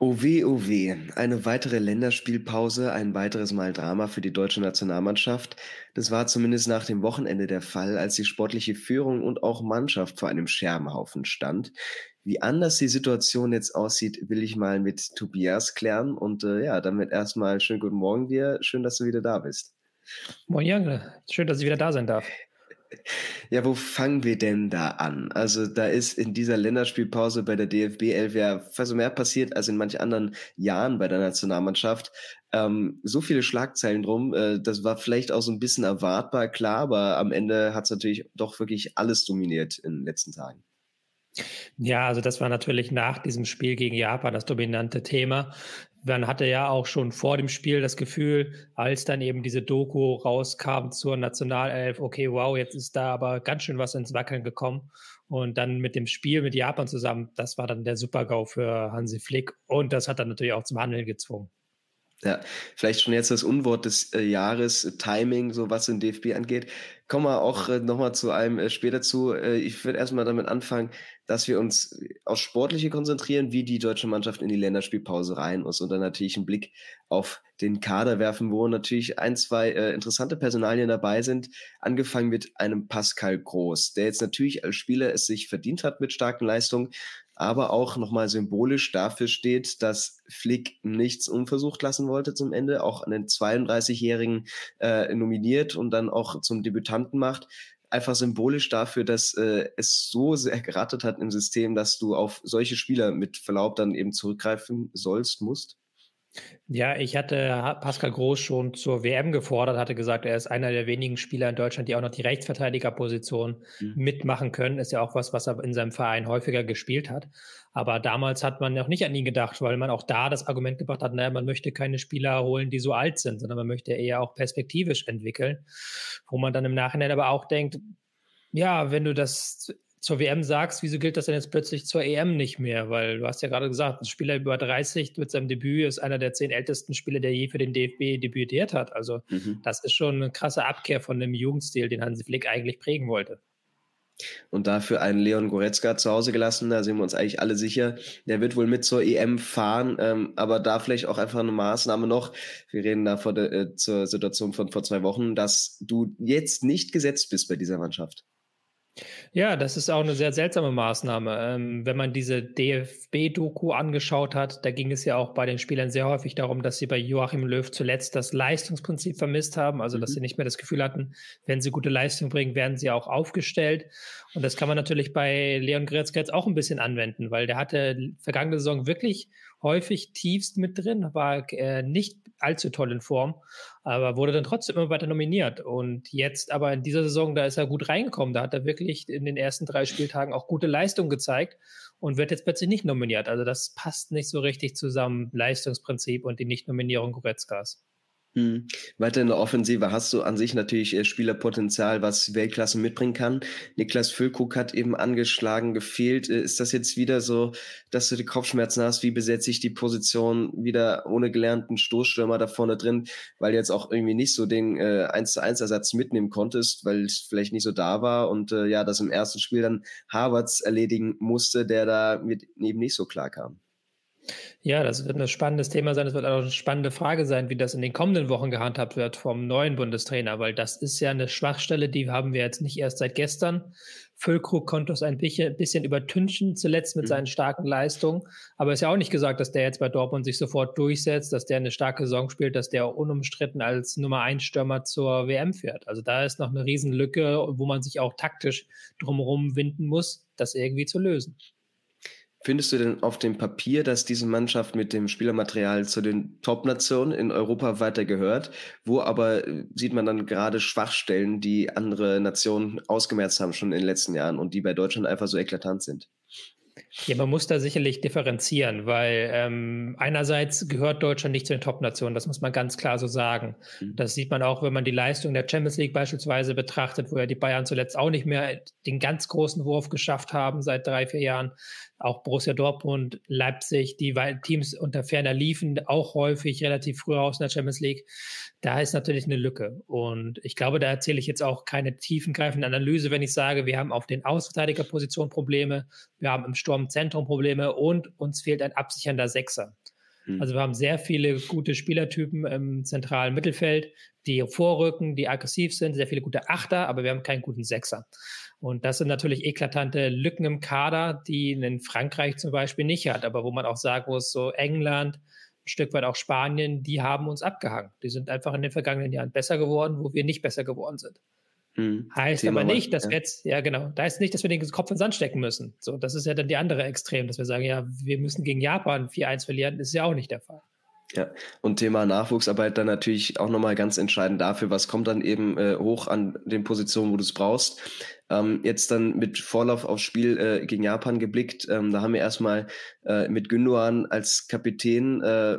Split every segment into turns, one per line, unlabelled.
Oh weh, oh. Eine weitere Länderspielpause, ein weiteres Mal Drama für die deutsche Nationalmannschaft. Das war zumindest nach dem Wochenende der Fall, als die sportliche Führung und auch Mannschaft vor einem Scherbenhaufen stand. Wie anders die Situation jetzt aussieht, will ich mal mit Tobias klären. Und äh, ja, damit erstmal schönen guten Morgen dir. Schön, dass du wieder da bist.
Moin Jange, schön, dass ich wieder da sein darf.
Ja, wo fangen wir denn da an? Also da ist in dieser Länderspielpause bei der DFB 11 ja fast mehr passiert als in manch anderen Jahren bei der Nationalmannschaft. Ähm, so viele Schlagzeilen drum, äh, das war vielleicht auch so ein bisschen erwartbar, klar, aber am Ende hat es natürlich doch wirklich alles dominiert in den letzten Tagen.
Ja, also das war natürlich nach diesem Spiel gegen Japan das dominante Thema. Man hatte ja auch schon vor dem Spiel das Gefühl, als dann eben diese Doku rauskam zur Nationalelf, okay, wow, jetzt ist da aber ganz schön was ins Wackeln gekommen. Und dann mit dem Spiel mit Japan zusammen, das war dann der Super-GAU für Hansi Flick. Und das hat dann natürlich auch zum Handeln gezwungen.
Ja, vielleicht schon jetzt das Unwort des äh, Jahres, Timing, so was den DFB angeht. Kommen wir auch äh, nochmal zu einem äh, später zu. Äh, ich würde erstmal damit anfangen, dass wir uns aufs Sportliche konzentrieren, wie die deutsche Mannschaft in die Länderspielpause rein muss und dann natürlich einen Blick auf den Kader werfen, wo natürlich ein, zwei äh, interessante Personalien dabei sind. Angefangen mit einem Pascal Groß, der jetzt natürlich als Spieler es sich verdient hat mit starken Leistungen, aber auch nochmal symbolisch dafür steht, dass Flick nichts unversucht lassen wollte zum Ende, auch einen 32-Jährigen äh, nominiert und dann auch zum Debütanten macht. Einfach symbolisch dafür, dass äh, es so sehr gerattet hat im System, dass du auf solche Spieler mit Verlaub dann eben zurückgreifen sollst, musst.
Ja, ich hatte Pascal Groß schon zur WM gefordert, hatte gesagt, er ist einer der wenigen Spieler in Deutschland, die auch noch die Rechtsverteidigerposition mhm. mitmachen können. Ist ja auch was, was er in seinem Verein häufiger gespielt hat. Aber damals hat man noch nicht an ihn gedacht, weil man auch da das Argument gebracht hat, naja, man möchte keine Spieler holen, die so alt sind, sondern man möchte eher auch perspektivisch entwickeln. Wo man dann im Nachhinein aber auch denkt, ja, wenn du das zur WM sagst, wieso gilt das denn jetzt plötzlich zur EM nicht mehr? Weil du hast ja gerade gesagt, ein Spieler über 30 mit seinem Debüt ist einer der zehn ältesten Spieler, der je für den DFB debütiert hat. Also mhm. das ist schon eine krasse Abkehr von dem Jugendstil, den Hansi Flick eigentlich prägen wollte.
Und dafür einen Leon Goretzka zu Hause gelassen, da sind wir uns eigentlich alle sicher. Der wird wohl mit zur EM fahren, ähm, aber da vielleicht auch einfach eine Maßnahme noch. Wir reden da vor der, äh, zur Situation von vor zwei Wochen, dass du jetzt nicht gesetzt bist bei dieser Mannschaft.
Ja, das ist auch eine sehr seltsame Maßnahme. Ähm, wenn man diese DFB-Doku angeschaut hat, da ging es ja auch bei den Spielern sehr häufig darum, dass sie bei Joachim Löw zuletzt das Leistungsprinzip vermisst haben, also dass mhm. sie nicht mehr das Gefühl hatten, wenn sie gute Leistung bringen, werden sie auch aufgestellt. Und das kann man natürlich bei Leon Goretzka jetzt auch ein bisschen anwenden, weil der hatte vergangene Saison wirklich häufig tiefst mit drin, war äh, nicht allzu toll in Form, aber wurde dann trotzdem immer weiter nominiert. Und jetzt aber in dieser Saison, da ist er gut reingekommen, da hat er wirklich in den ersten drei Spieltagen auch gute Leistung gezeigt und wird jetzt plötzlich nicht nominiert. Also das passt nicht so richtig zusammen, Leistungsprinzip und die Nichtnominierung Goretzkas.
Hm. Weiter in der Offensive hast du an sich natürlich äh, Spielerpotenzial, was Weltklasse mitbringen kann. Niklas Füllkrug hat eben angeschlagen, gefehlt. Äh, ist das jetzt wieder so, dass du die Kopfschmerzen hast? Wie besetze ich die Position wieder ohne gelernten Stoßstürmer da vorne drin, weil du jetzt auch irgendwie nicht so den äh, 1 zu 1 Ersatz mitnehmen konntest, weil es vielleicht nicht so da war und äh, ja, das im ersten Spiel dann Harvards erledigen musste, der da mit eben nicht so klar kam.
Ja, das wird ein spannendes Thema sein. Es wird auch eine spannende Frage sein, wie das in den kommenden Wochen gehandhabt wird vom neuen Bundestrainer, weil das ist ja eine Schwachstelle, die haben wir jetzt nicht erst seit gestern. Füllkrug konnte es ein bisschen übertünchen, zuletzt mit mhm. seinen starken Leistungen. Aber es ist ja auch nicht gesagt, dass der jetzt bei Dortmund sich sofort durchsetzt, dass der eine starke Saison spielt, dass der unumstritten als Nummer 1 Stürmer zur WM fährt. Also da ist noch eine Riesenlücke, wo man sich auch taktisch drumherum winden muss, das irgendwie zu lösen.
Findest du denn auf dem Papier, dass diese Mannschaft mit dem Spielermaterial zu den Top-Nationen in Europa weiter gehört? Wo aber äh, sieht man dann gerade Schwachstellen, die andere Nationen ausgemerzt haben schon in den letzten Jahren und die bei Deutschland einfach so eklatant sind?
Ja, man muss da sicherlich differenzieren, weil ähm, einerseits gehört Deutschland nicht zu den Top-Nationen, das muss man ganz klar so sagen. Mhm. Das sieht man auch, wenn man die Leistung der Champions League beispielsweise betrachtet, wo ja die Bayern zuletzt auch nicht mehr den ganz großen Wurf geschafft haben seit drei, vier Jahren. Auch Borussia Dortmund, Leipzig, die Teams unter ferner liefen, auch häufig relativ früh raus in der Champions League. Da ist natürlich eine Lücke. Und ich glaube, da erzähle ich jetzt auch keine tiefengreifende Analyse, wenn ich sage, wir haben auf den Außenverteidigerpositionen Probleme, wir haben im Sturmzentrum Probleme und uns fehlt ein absichernder Sechser. Hm. Also wir haben sehr viele gute Spielertypen im zentralen Mittelfeld, die vorrücken, die aggressiv sind, sehr viele gute Achter, aber wir haben keinen guten Sechser. Und das sind natürlich eklatante Lücken im Kader, die in Frankreich zum Beispiel nicht hat, aber wo man auch sagen muss, so England, ein Stück weit auch Spanien, die haben uns abgehangen. Die sind einfach in den vergangenen Jahren besser geworden, wo wir nicht besser geworden sind. Hm. Heißt Thema aber nicht, dass ja. wir jetzt, ja genau, da ist nicht, dass wir den Kopf in den Sand stecken müssen. So, das ist ja dann die andere Extrem, dass wir sagen, ja, wir müssen gegen Japan 4-1 verlieren, das ist ja auch nicht der Fall.
Ja, und Thema Nachwuchsarbeit dann natürlich auch nochmal ganz entscheidend dafür, was kommt dann eben äh, hoch an den Positionen, wo du es brauchst. Ähm, jetzt dann mit Vorlauf aufs Spiel äh, gegen Japan geblickt, ähm, da haben wir erstmal äh, mit Gündogan als Kapitän äh,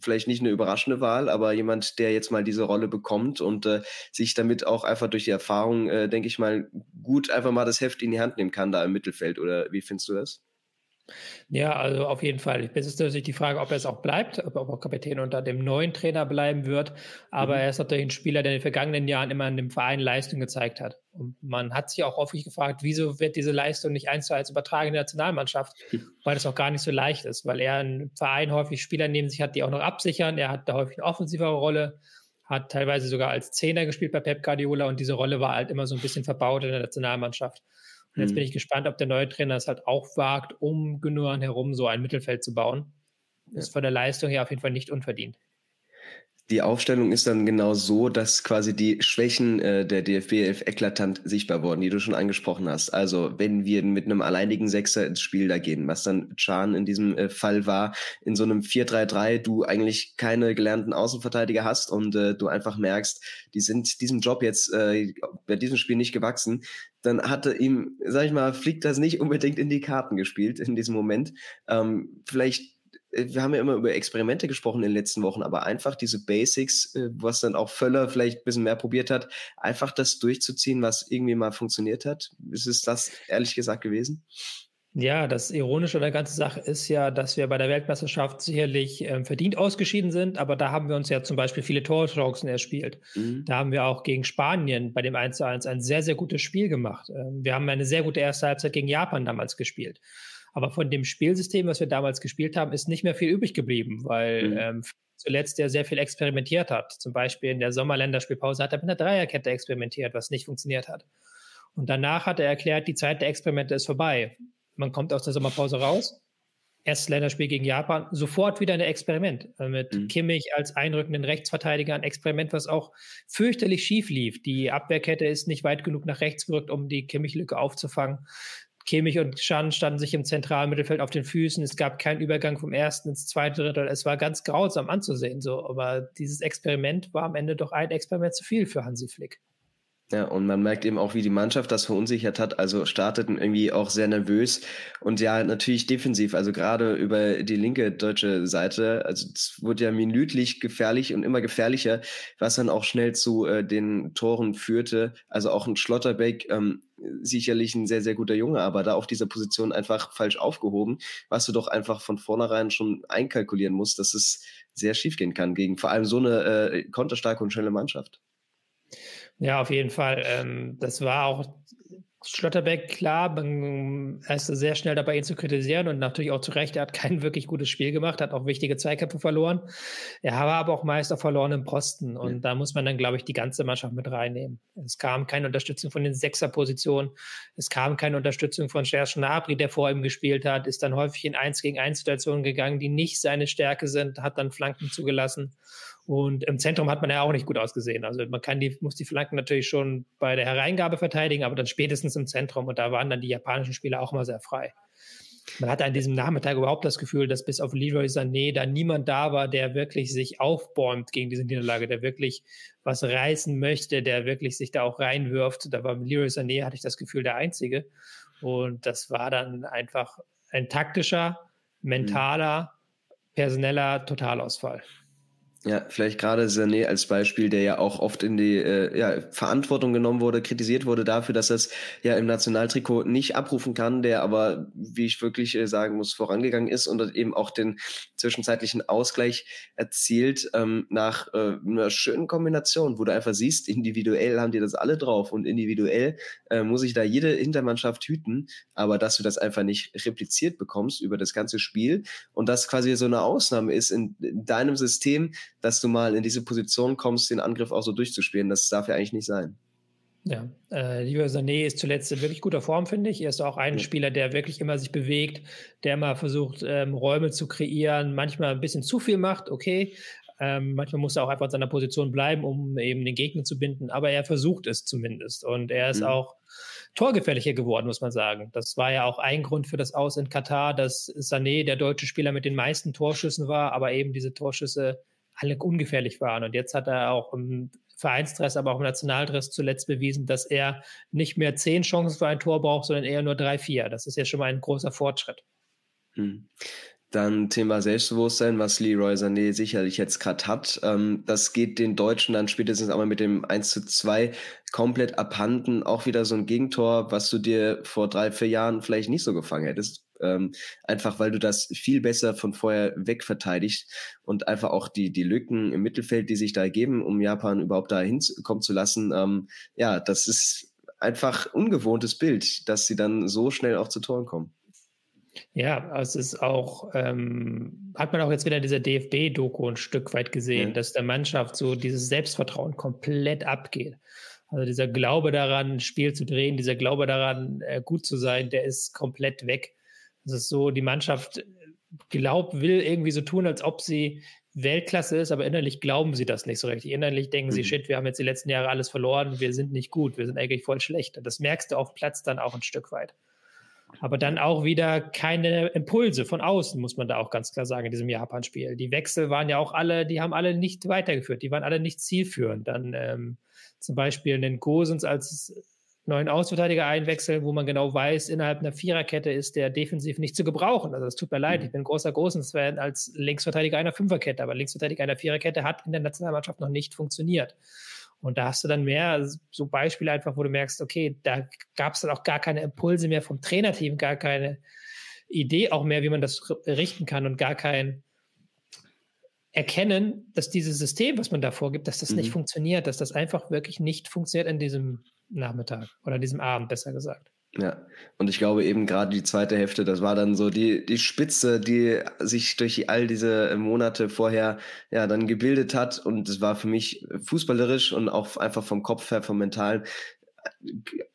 vielleicht nicht eine überraschende Wahl, aber jemand, der jetzt mal diese Rolle bekommt und äh, sich damit auch einfach durch die Erfahrung, äh, denke ich mal, gut einfach mal das Heft in die Hand nehmen kann da im Mittelfeld. Oder wie findest du das?
Ja, also auf jeden Fall. Es ist natürlich die Frage, ob er es auch bleibt, ob er auch Kapitän unter dem neuen Trainer bleiben wird. Aber mhm. er ist natürlich ein Spieler, der in den vergangenen Jahren immer in dem Verein Leistung gezeigt hat. Und man hat sich auch häufig gefragt, wieso wird diese Leistung nicht eins zu eins übertragen in der Nationalmannschaft, weil das auch gar nicht so leicht ist, weil er im Verein häufig Spieler neben sich hat, die auch noch absichern. Er hat da häufig eine offensivere Rolle, hat teilweise sogar als Zehner gespielt bei Pep Guardiola und diese Rolle war halt immer so ein bisschen verbaut in der Nationalmannschaft. Und jetzt bin mhm. ich gespannt, ob der neue Trainer es halt auch wagt, um Gündogan herum so ein Mittelfeld zu bauen. Das ist von der Leistung her auf jeden Fall nicht unverdient
die Aufstellung ist dann genau so, dass quasi die Schwächen äh, der DFB 11 eklatant sichtbar wurden, die du schon angesprochen hast. Also wenn wir mit einem alleinigen Sechser ins Spiel da gehen, was dann Chan in diesem äh, Fall war, in so einem 4-3-3, du eigentlich keine gelernten Außenverteidiger hast und äh, du einfach merkst, die sind diesem Job jetzt äh, bei diesem Spiel nicht gewachsen, dann hatte ihm, sag ich mal, fliegt das nicht unbedingt in die Karten gespielt in diesem Moment. Ähm, vielleicht wir haben ja immer über Experimente gesprochen in den letzten Wochen, aber einfach diese Basics, äh, was dann auch Völler vielleicht ein bisschen mehr probiert hat, einfach das durchzuziehen, was irgendwie mal funktioniert hat. Ist es das ehrlich gesagt gewesen?
Ja, das Ironische an der ganzen Sache ist ja, dass wir bei der Weltmeisterschaft sicherlich ähm, verdient ausgeschieden sind, aber da haben wir uns ja zum Beispiel viele Torchancen erspielt. Mhm. Da haben wir auch gegen Spanien bei dem 1 zu 1 ein sehr, sehr gutes Spiel gemacht. Ähm, wir haben eine sehr gute erste Halbzeit gegen Japan damals gespielt. Aber von dem Spielsystem, was wir damals gespielt haben, ist nicht mehr viel übrig geblieben, weil mhm. ähm, zuletzt der sehr viel experimentiert hat. Zum Beispiel in der Sommerländerspielpause hat er mit einer Dreierkette experimentiert, was nicht funktioniert hat. Und danach hat er erklärt, die Zeit der Experimente ist vorbei. Man kommt aus der Sommerpause raus, erstes Länderspiel gegen Japan, sofort wieder ein Experiment äh, mit mhm. Kimmich als einrückenden Rechtsverteidiger, ein Experiment, was auch fürchterlich schief lief. Die Abwehrkette ist nicht weit genug nach rechts gerückt, um die Kimmich-Lücke aufzufangen. Kimmich und Schan standen sich im zentralen Mittelfeld auf den Füßen. Es gab keinen Übergang vom ersten ins zweite Drittel. Es war ganz grausam anzusehen, so. Aber dieses Experiment war am Ende doch ein Experiment zu viel für Hansi Flick.
Ja, und man merkt eben auch, wie die Mannschaft das verunsichert hat. Also starteten irgendwie auch sehr nervös und ja, natürlich defensiv. Also gerade über die linke deutsche Seite. Also es wurde ja minütlich gefährlich und immer gefährlicher, was dann auch schnell zu äh, den Toren führte. Also auch ein Schlotterbeck, ähm, sicherlich ein sehr, sehr guter Junge, aber da auf dieser Position einfach falsch aufgehoben, was du doch einfach von vornherein schon einkalkulieren musst, dass es sehr schief gehen kann gegen vor allem so eine äh, konterstarke und schnelle Mannschaft.
Ja, auf jeden Fall. Ähm, das war auch Schlotterbeck, klar, er ist sehr schnell dabei, ihn zu kritisieren und natürlich auch zu Recht. Er hat kein wirklich gutes Spiel gemacht, hat auch wichtige Zweikämpfe verloren. Er war aber auch meist auf verlorenen Posten und ja. da muss man dann, glaube ich, die ganze Mannschaft mit reinnehmen. Es kam keine Unterstützung von den Sechserpositionen, es kam keine Unterstützung von Serge Gnabry, der vor ihm gespielt hat, ist dann häufig in Eins gegen Eins Situationen gegangen, die nicht seine Stärke sind, hat dann Flanken zugelassen und im Zentrum hat man ja auch nicht gut ausgesehen. Also man kann die, muss die Flanken natürlich schon bei der Hereingabe verteidigen, aber dann spätestens im Zentrum. Und da waren dann die japanischen Spieler auch immer sehr frei. Man hatte an diesem Nachmittag überhaupt das Gefühl, dass bis auf Leroy Sané da niemand da war, der wirklich sich aufbäumt gegen diese Niederlage, der wirklich was reißen möchte, der wirklich sich da auch reinwirft. Da war Leroy Sané, hatte ich das Gefühl, der Einzige. Und das war dann einfach ein taktischer, mentaler, personeller Totalausfall.
Ja, vielleicht gerade Sané als Beispiel, der ja auch oft in die äh, ja, Verantwortung genommen wurde, kritisiert wurde dafür, dass er es ja im Nationaltrikot nicht abrufen kann, der aber, wie ich wirklich äh, sagen muss, vorangegangen ist und eben auch den zwischenzeitlichen Ausgleich erzielt ähm, nach äh, einer schönen Kombination, wo du einfach siehst, individuell haben die das alle drauf und individuell äh, muss ich da jede Hintermannschaft hüten, aber dass du das einfach nicht repliziert bekommst über das ganze Spiel und das quasi so eine Ausnahme ist in, in deinem System, dass du mal in diese Position kommst, den Angriff auch so durchzuspielen. Das darf ja eigentlich nicht sein.
Ja, äh, Leroy Sané ist zuletzt in wirklich guter Form, finde ich. Er ist auch ein ja. Spieler, der wirklich immer sich bewegt, der immer versucht, ähm, Räume zu kreieren, manchmal ein bisschen zu viel macht, okay. Ähm, manchmal muss er auch einfach in seiner Position bleiben, um eben den Gegner zu binden, aber er versucht es zumindest. Und er ist mhm. auch torgefährlicher geworden, muss man sagen. Das war ja auch ein Grund für das Aus in Katar, dass Sané der deutsche Spieler mit den meisten Torschüssen war, aber eben diese Torschüsse alle ungefährlich waren. Und jetzt hat er auch im Vereinsdress, aber auch im Nationaldress zuletzt bewiesen, dass er nicht mehr zehn Chancen für ein Tor braucht, sondern eher nur drei, vier. Das ist ja schon mal ein großer Fortschritt.
Hm. Dann Thema Selbstbewusstsein, was Leroy Sané sicherlich jetzt gerade hat. Ähm, das geht den Deutschen dann spätestens einmal mit dem 1 zu 2 komplett abhanden. Auch wieder so ein Gegentor, was du dir vor drei, vier Jahren vielleicht nicht so gefangen hättest. Ähm, einfach weil du das viel besser von vorher wegverteidigst und einfach auch die, die Lücken im Mittelfeld, die sich da ergeben, um Japan überhaupt da hinkommen zu lassen, ähm, ja, das ist einfach ungewohntes Bild, dass sie dann so schnell auch zu Toren kommen.
Ja, es ist auch, ähm, hat man auch jetzt wieder in dieser DFB-Doku ein Stück weit gesehen, ja. dass der Mannschaft so dieses Selbstvertrauen komplett abgeht. Also dieser Glaube daran, ein Spiel zu drehen, dieser Glaube daran, äh, gut zu sein, der ist komplett weg. Es ist so, die Mannschaft glaubt, will irgendwie so tun, als ob sie Weltklasse ist, aber innerlich glauben sie das nicht so richtig. Innerlich denken mhm. sie, shit, wir haben jetzt die letzten Jahre alles verloren, wir sind nicht gut, wir sind eigentlich voll schlecht. Und das merkst du auf Platz dann auch ein Stück weit. Aber dann auch wieder keine Impulse von außen, muss man da auch ganz klar sagen, in diesem Japan-Spiel. Die Wechsel waren ja auch alle, die haben alle nicht weitergeführt, die waren alle nicht zielführend. Dann ähm, zum Beispiel den Gosens als neuen Außenverteidiger einwechseln, wo man genau weiß, innerhalb einer Viererkette ist der defensiv nicht zu gebrauchen. Also es tut mir leid, mhm. ich bin großer Gosens-Fan als Linksverteidiger einer Fünferkette, aber Linksverteidiger einer Viererkette hat in der Nationalmannschaft noch nicht funktioniert. Und da hast du dann mehr so Beispiele einfach, wo du merkst, okay, da gab es dann auch gar keine Impulse mehr vom Trainerteam, gar keine Idee auch mehr, wie man das richten kann und gar kein Erkennen, dass dieses System, was man da vorgibt, dass das mhm. nicht funktioniert, dass das einfach wirklich nicht funktioniert an diesem Nachmittag oder diesem Abend, besser gesagt.
Ja, und ich glaube eben gerade die zweite Hälfte, das war dann so die, die Spitze, die sich durch all diese Monate vorher ja dann gebildet hat. Und es war für mich fußballerisch und auch einfach vom Kopf her, vom Mentalen,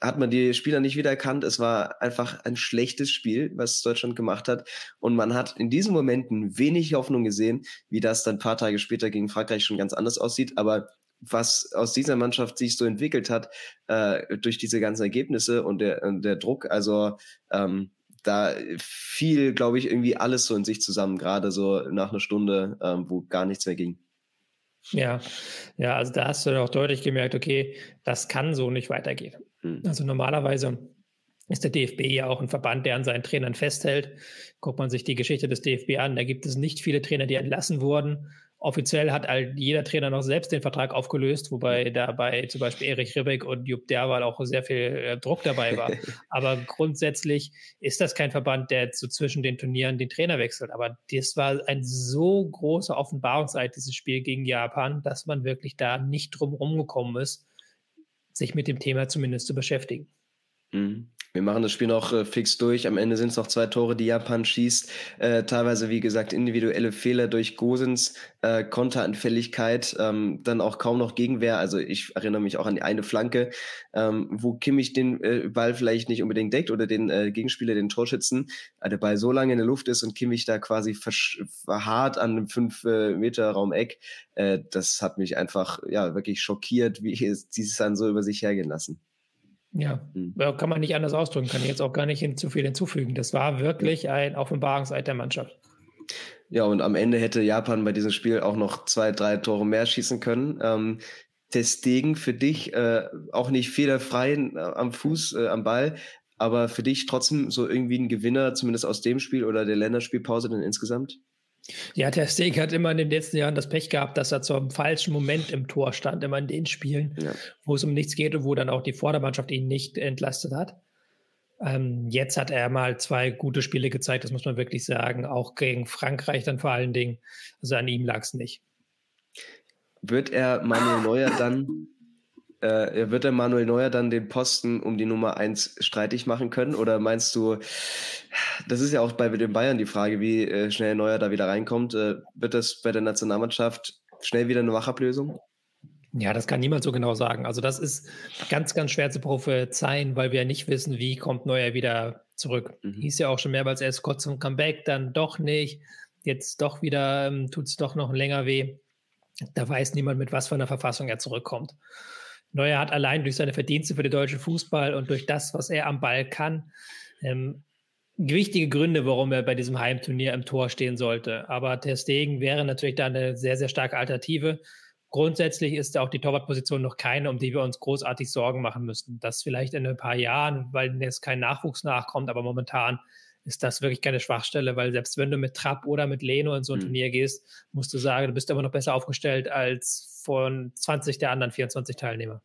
hat man die Spieler nicht wiedererkannt. Es war einfach ein schlechtes Spiel, was Deutschland gemacht hat. Und man hat in diesen Momenten wenig Hoffnung gesehen, wie das dann paar Tage später gegen Frankreich schon ganz anders aussieht. Aber was aus dieser Mannschaft sich so entwickelt hat, äh, durch diese ganzen Ergebnisse und der, und der Druck. Also ähm, da fiel, glaube ich, irgendwie alles so in sich zusammen, gerade so nach einer Stunde, ähm, wo gar nichts mehr ging.
Ja, ja, also da hast du auch deutlich gemerkt, okay, das kann so nicht weitergehen. Hm. Also normalerweise ist der DFB ja auch ein Verband, der an seinen Trainern festhält. Guckt man sich die Geschichte des DFB an, da gibt es nicht viele Trainer, die entlassen wurden Offiziell hat halt jeder Trainer noch selbst den Vertrag aufgelöst, wobei dabei zum Beispiel Erich Ribbeck und Jupp Derwal auch sehr viel äh, Druck dabei war. Aber grundsätzlich ist das kein Verband, der so zwischen den Turnieren den Trainer wechselt. Aber das war ein so großer Offenbarungseid, dieses Spiel gegen Japan, dass man wirklich da nicht drum rumgekommen ist, sich mit dem Thema zumindest zu beschäftigen.
Mhm. Wir machen das Spiel noch äh, fix durch. Am Ende sind es noch zwei Tore, die Japan schießt. Äh, teilweise, wie gesagt, individuelle Fehler durch Gosens äh, Konteranfälligkeit, ähm, dann auch kaum noch Gegenwehr. Also ich erinnere mich auch an die eine Flanke, ähm, wo Kimmich den äh, Ball vielleicht nicht unbedingt deckt oder den äh, Gegenspieler, den Torschützen, äh, der Ball so lange in der Luft ist und Kimmich da quasi verharrt an einem 5-Meter-Raum-Eck. Äh, das hat mich einfach ja wirklich schockiert, wie es dieses dann so über sich hergehen lassen.
Ja, hm. kann man nicht anders ausdrücken, kann ich jetzt auch gar nicht zu viel hinzufügen. Das war wirklich ein Offenbarungseid der Mannschaft.
Ja, und am Ende hätte Japan bei diesem Spiel auch noch zwei, drei Tore mehr schießen können. Ähm, Testegen für dich äh, auch nicht fehlerfrei äh, am Fuß, äh, am Ball, aber für dich trotzdem so irgendwie ein Gewinner, zumindest aus dem Spiel oder der Länderspielpause denn insgesamt?
Ja, der Stegen hat immer in den letzten Jahren das Pech gehabt, dass er zum falschen Moment im Tor stand, immer in den Spielen, ja. wo es um nichts geht und wo dann auch die Vordermannschaft ihn nicht entlastet hat. Ähm, jetzt hat er mal zwei gute Spiele gezeigt, das muss man wirklich sagen, auch gegen Frankreich dann vor allen Dingen. Also an ihm lag es nicht.
Wird er Manuel Neuer dann äh, wird der Manuel Neuer dann den Posten um die Nummer 1 streitig machen können? Oder meinst du, das ist ja auch bei den Bayern die Frage, wie äh, schnell Neuer da wieder reinkommt. Äh, wird das bei der Nationalmannschaft schnell wieder eine Wachablösung?
Ja, das kann niemand so genau sagen. Also das ist ganz, ganz schwer zu prophezeien, weil wir ja nicht wissen, wie kommt Neuer wieder zurück. Mhm. Hieß ja auch schon mehrmals erst kurz zum Comeback, dann doch nicht. Jetzt doch wieder ähm, tut es doch noch länger weh. Da weiß niemand, mit was für einer Verfassung er zurückkommt. Neuer hat allein durch seine Verdienste für den deutschen Fußball und durch das, was er am Ball kann, ähm, wichtige Gründe, warum er bei diesem Heimturnier im Tor stehen sollte. Aber Ter Stegen wäre natürlich da eine sehr, sehr starke Alternative. Grundsätzlich ist auch die Torwartposition noch keine, um die wir uns großartig Sorgen machen müssen. Das vielleicht in ein paar Jahren, weil jetzt kein Nachwuchs nachkommt, aber momentan ist das wirklich keine Schwachstelle, weil selbst wenn du mit Trapp oder mit Leno in so ein mhm. Turnier gehst, musst du sagen, du bist immer noch besser aufgestellt als von 20 der anderen 24 Teilnehmer.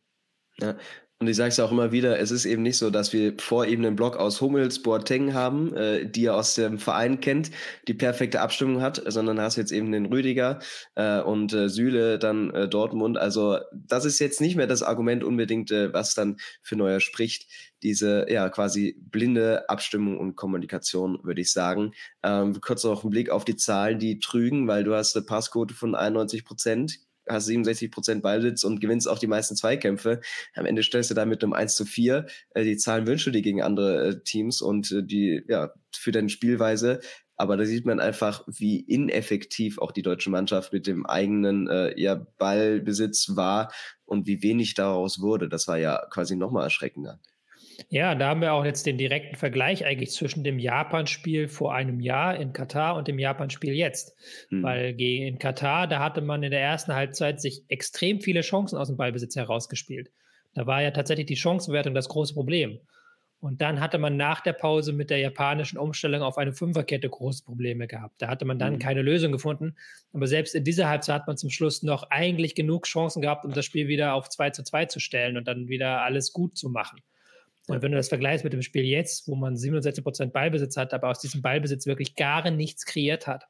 Ja, und ich sage es auch immer wieder, es ist eben nicht so, dass wir vor ihm einen Block aus Hummels, Boateng haben, äh, die er aus dem Verein kennt, die perfekte Abstimmung hat, sondern hast jetzt eben den Rüdiger äh, und äh, Süle, dann äh, Dortmund. Also das ist jetzt nicht mehr das Argument unbedingt, äh, was dann für Neuer spricht. Diese ja quasi blinde Abstimmung und Kommunikation, würde ich sagen. Ähm, kurz noch einen Blick auf die Zahlen, die trügen, weil du hast eine Passquote von 91 Prozent hast 67 Prozent Ballsitz und gewinnst auch die meisten Zweikämpfe. Am Ende stellst du da mit einem 1 zu 4. Äh, die Zahlen wünschst du dir gegen andere äh, Teams und äh, die, ja, für deine Spielweise. Aber da sieht man einfach, wie ineffektiv auch die deutsche Mannschaft mit dem eigenen äh, ja, Ballbesitz war und wie wenig daraus wurde. Das war ja quasi nochmal erschreckender.
Ja, da haben wir auch jetzt den direkten Vergleich eigentlich zwischen dem Japan-Spiel vor einem Jahr in Katar und dem Japan-Spiel jetzt. Hm. Weil in Katar, da hatte man in der ersten Halbzeit sich extrem viele Chancen aus dem Ballbesitz herausgespielt. Da war ja tatsächlich die Chancenwertung das große Problem. Und dann hatte man nach der Pause mit der japanischen Umstellung auf eine Fünferkette große Probleme gehabt. Da hatte man dann mhm. keine Lösung gefunden. Aber selbst in dieser Halbzeit hat man zum Schluss noch eigentlich genug Chancen gehabt, um das Spiel wieder auf 2 zu 2 zu stellen und dann wieder alles gut zu machen. Und wenn du das vergleichst mit dem Spiel jetzt, wo man 67 Prozent Ballbesitz hat, aber aus diesem Ballbesitz wirklich gar nichts kreiert hat,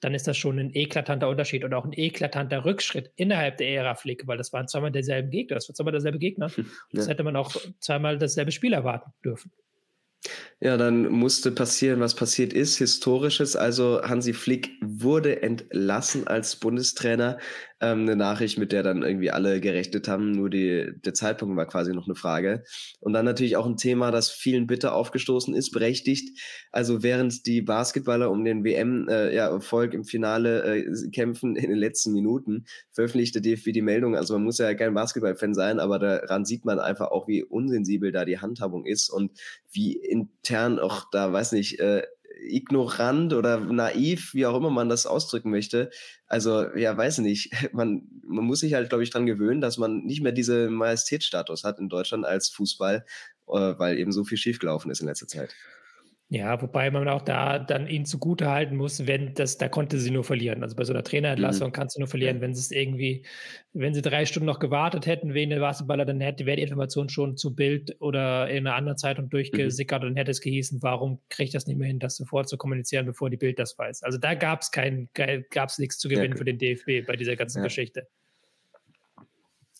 dann ist das schon ein eklatanter Unterschied und auch ein eklatanter Rückschritt innerhalb der Ära Flick, weil das waren zweimal derselben Gegner, das war zweimal derselbe Gegner. Ja. Das hätte man auch zweimal dasselbe Spiel erwarten dürfen.
Ja, dann musste passieren, was passiert ist, historisches. Also Hansi Flick wurde entlassen als Bundestrainer ähm, eine Nachricht, mit der dann irgendwie alle gerechnet haben. Nur die, der Zeitpunkt war quasi noch eine Frage. Und dann natürlich auch ein Thema, das vielen bitter aufgestoßen ist, berechtigt. Also während die Basketballer um den WM-Erfolg äh, ja, im Finale äh, kämpfen in den letzten Minuten, veröffentlichte DFB die Meldung. Also man muss ja kein Basketballfan sein, aber daran sieht man einfach auch, wie unsensibel da die Handhabung ist und wie intern auch da, weiß nicht, äh, ignorant oder naiv, wie auch immer man das ausdrücken möchte. Also, ja, weiß nicht. Man, man muss sich halt, glaube ich, dran gewöhnen, dass man nicht mehr diesen Majestätsstatus hat in Deutschland als Fußball, äh, weil eben so viel schiefgelaufen ist in letzter Zeit.
Ja, wobei man auch da dann ihn zugute halten muss, wenn das, da konnte sie nur verlieren. Also bei so einer Trainerentlassung mhm. kannst du nur verlieren, wenn sie es irgendwie, wenn sie drei Stunden noch gewartet hätten wegen der Basketballer, dann hätte, wäre die Information schon zu Bild oder in einer anderen Zeitung durchgesickert mhm. und hätte es gehießen, warum kriege ich das nicht mehr hin, das sofort zu kommunizieren, bevor die Bild das weiß. Also da gab es kein, gab es nichts zu gewinnen ja, für den DFB bei dieser ganzen ja. Geschichte.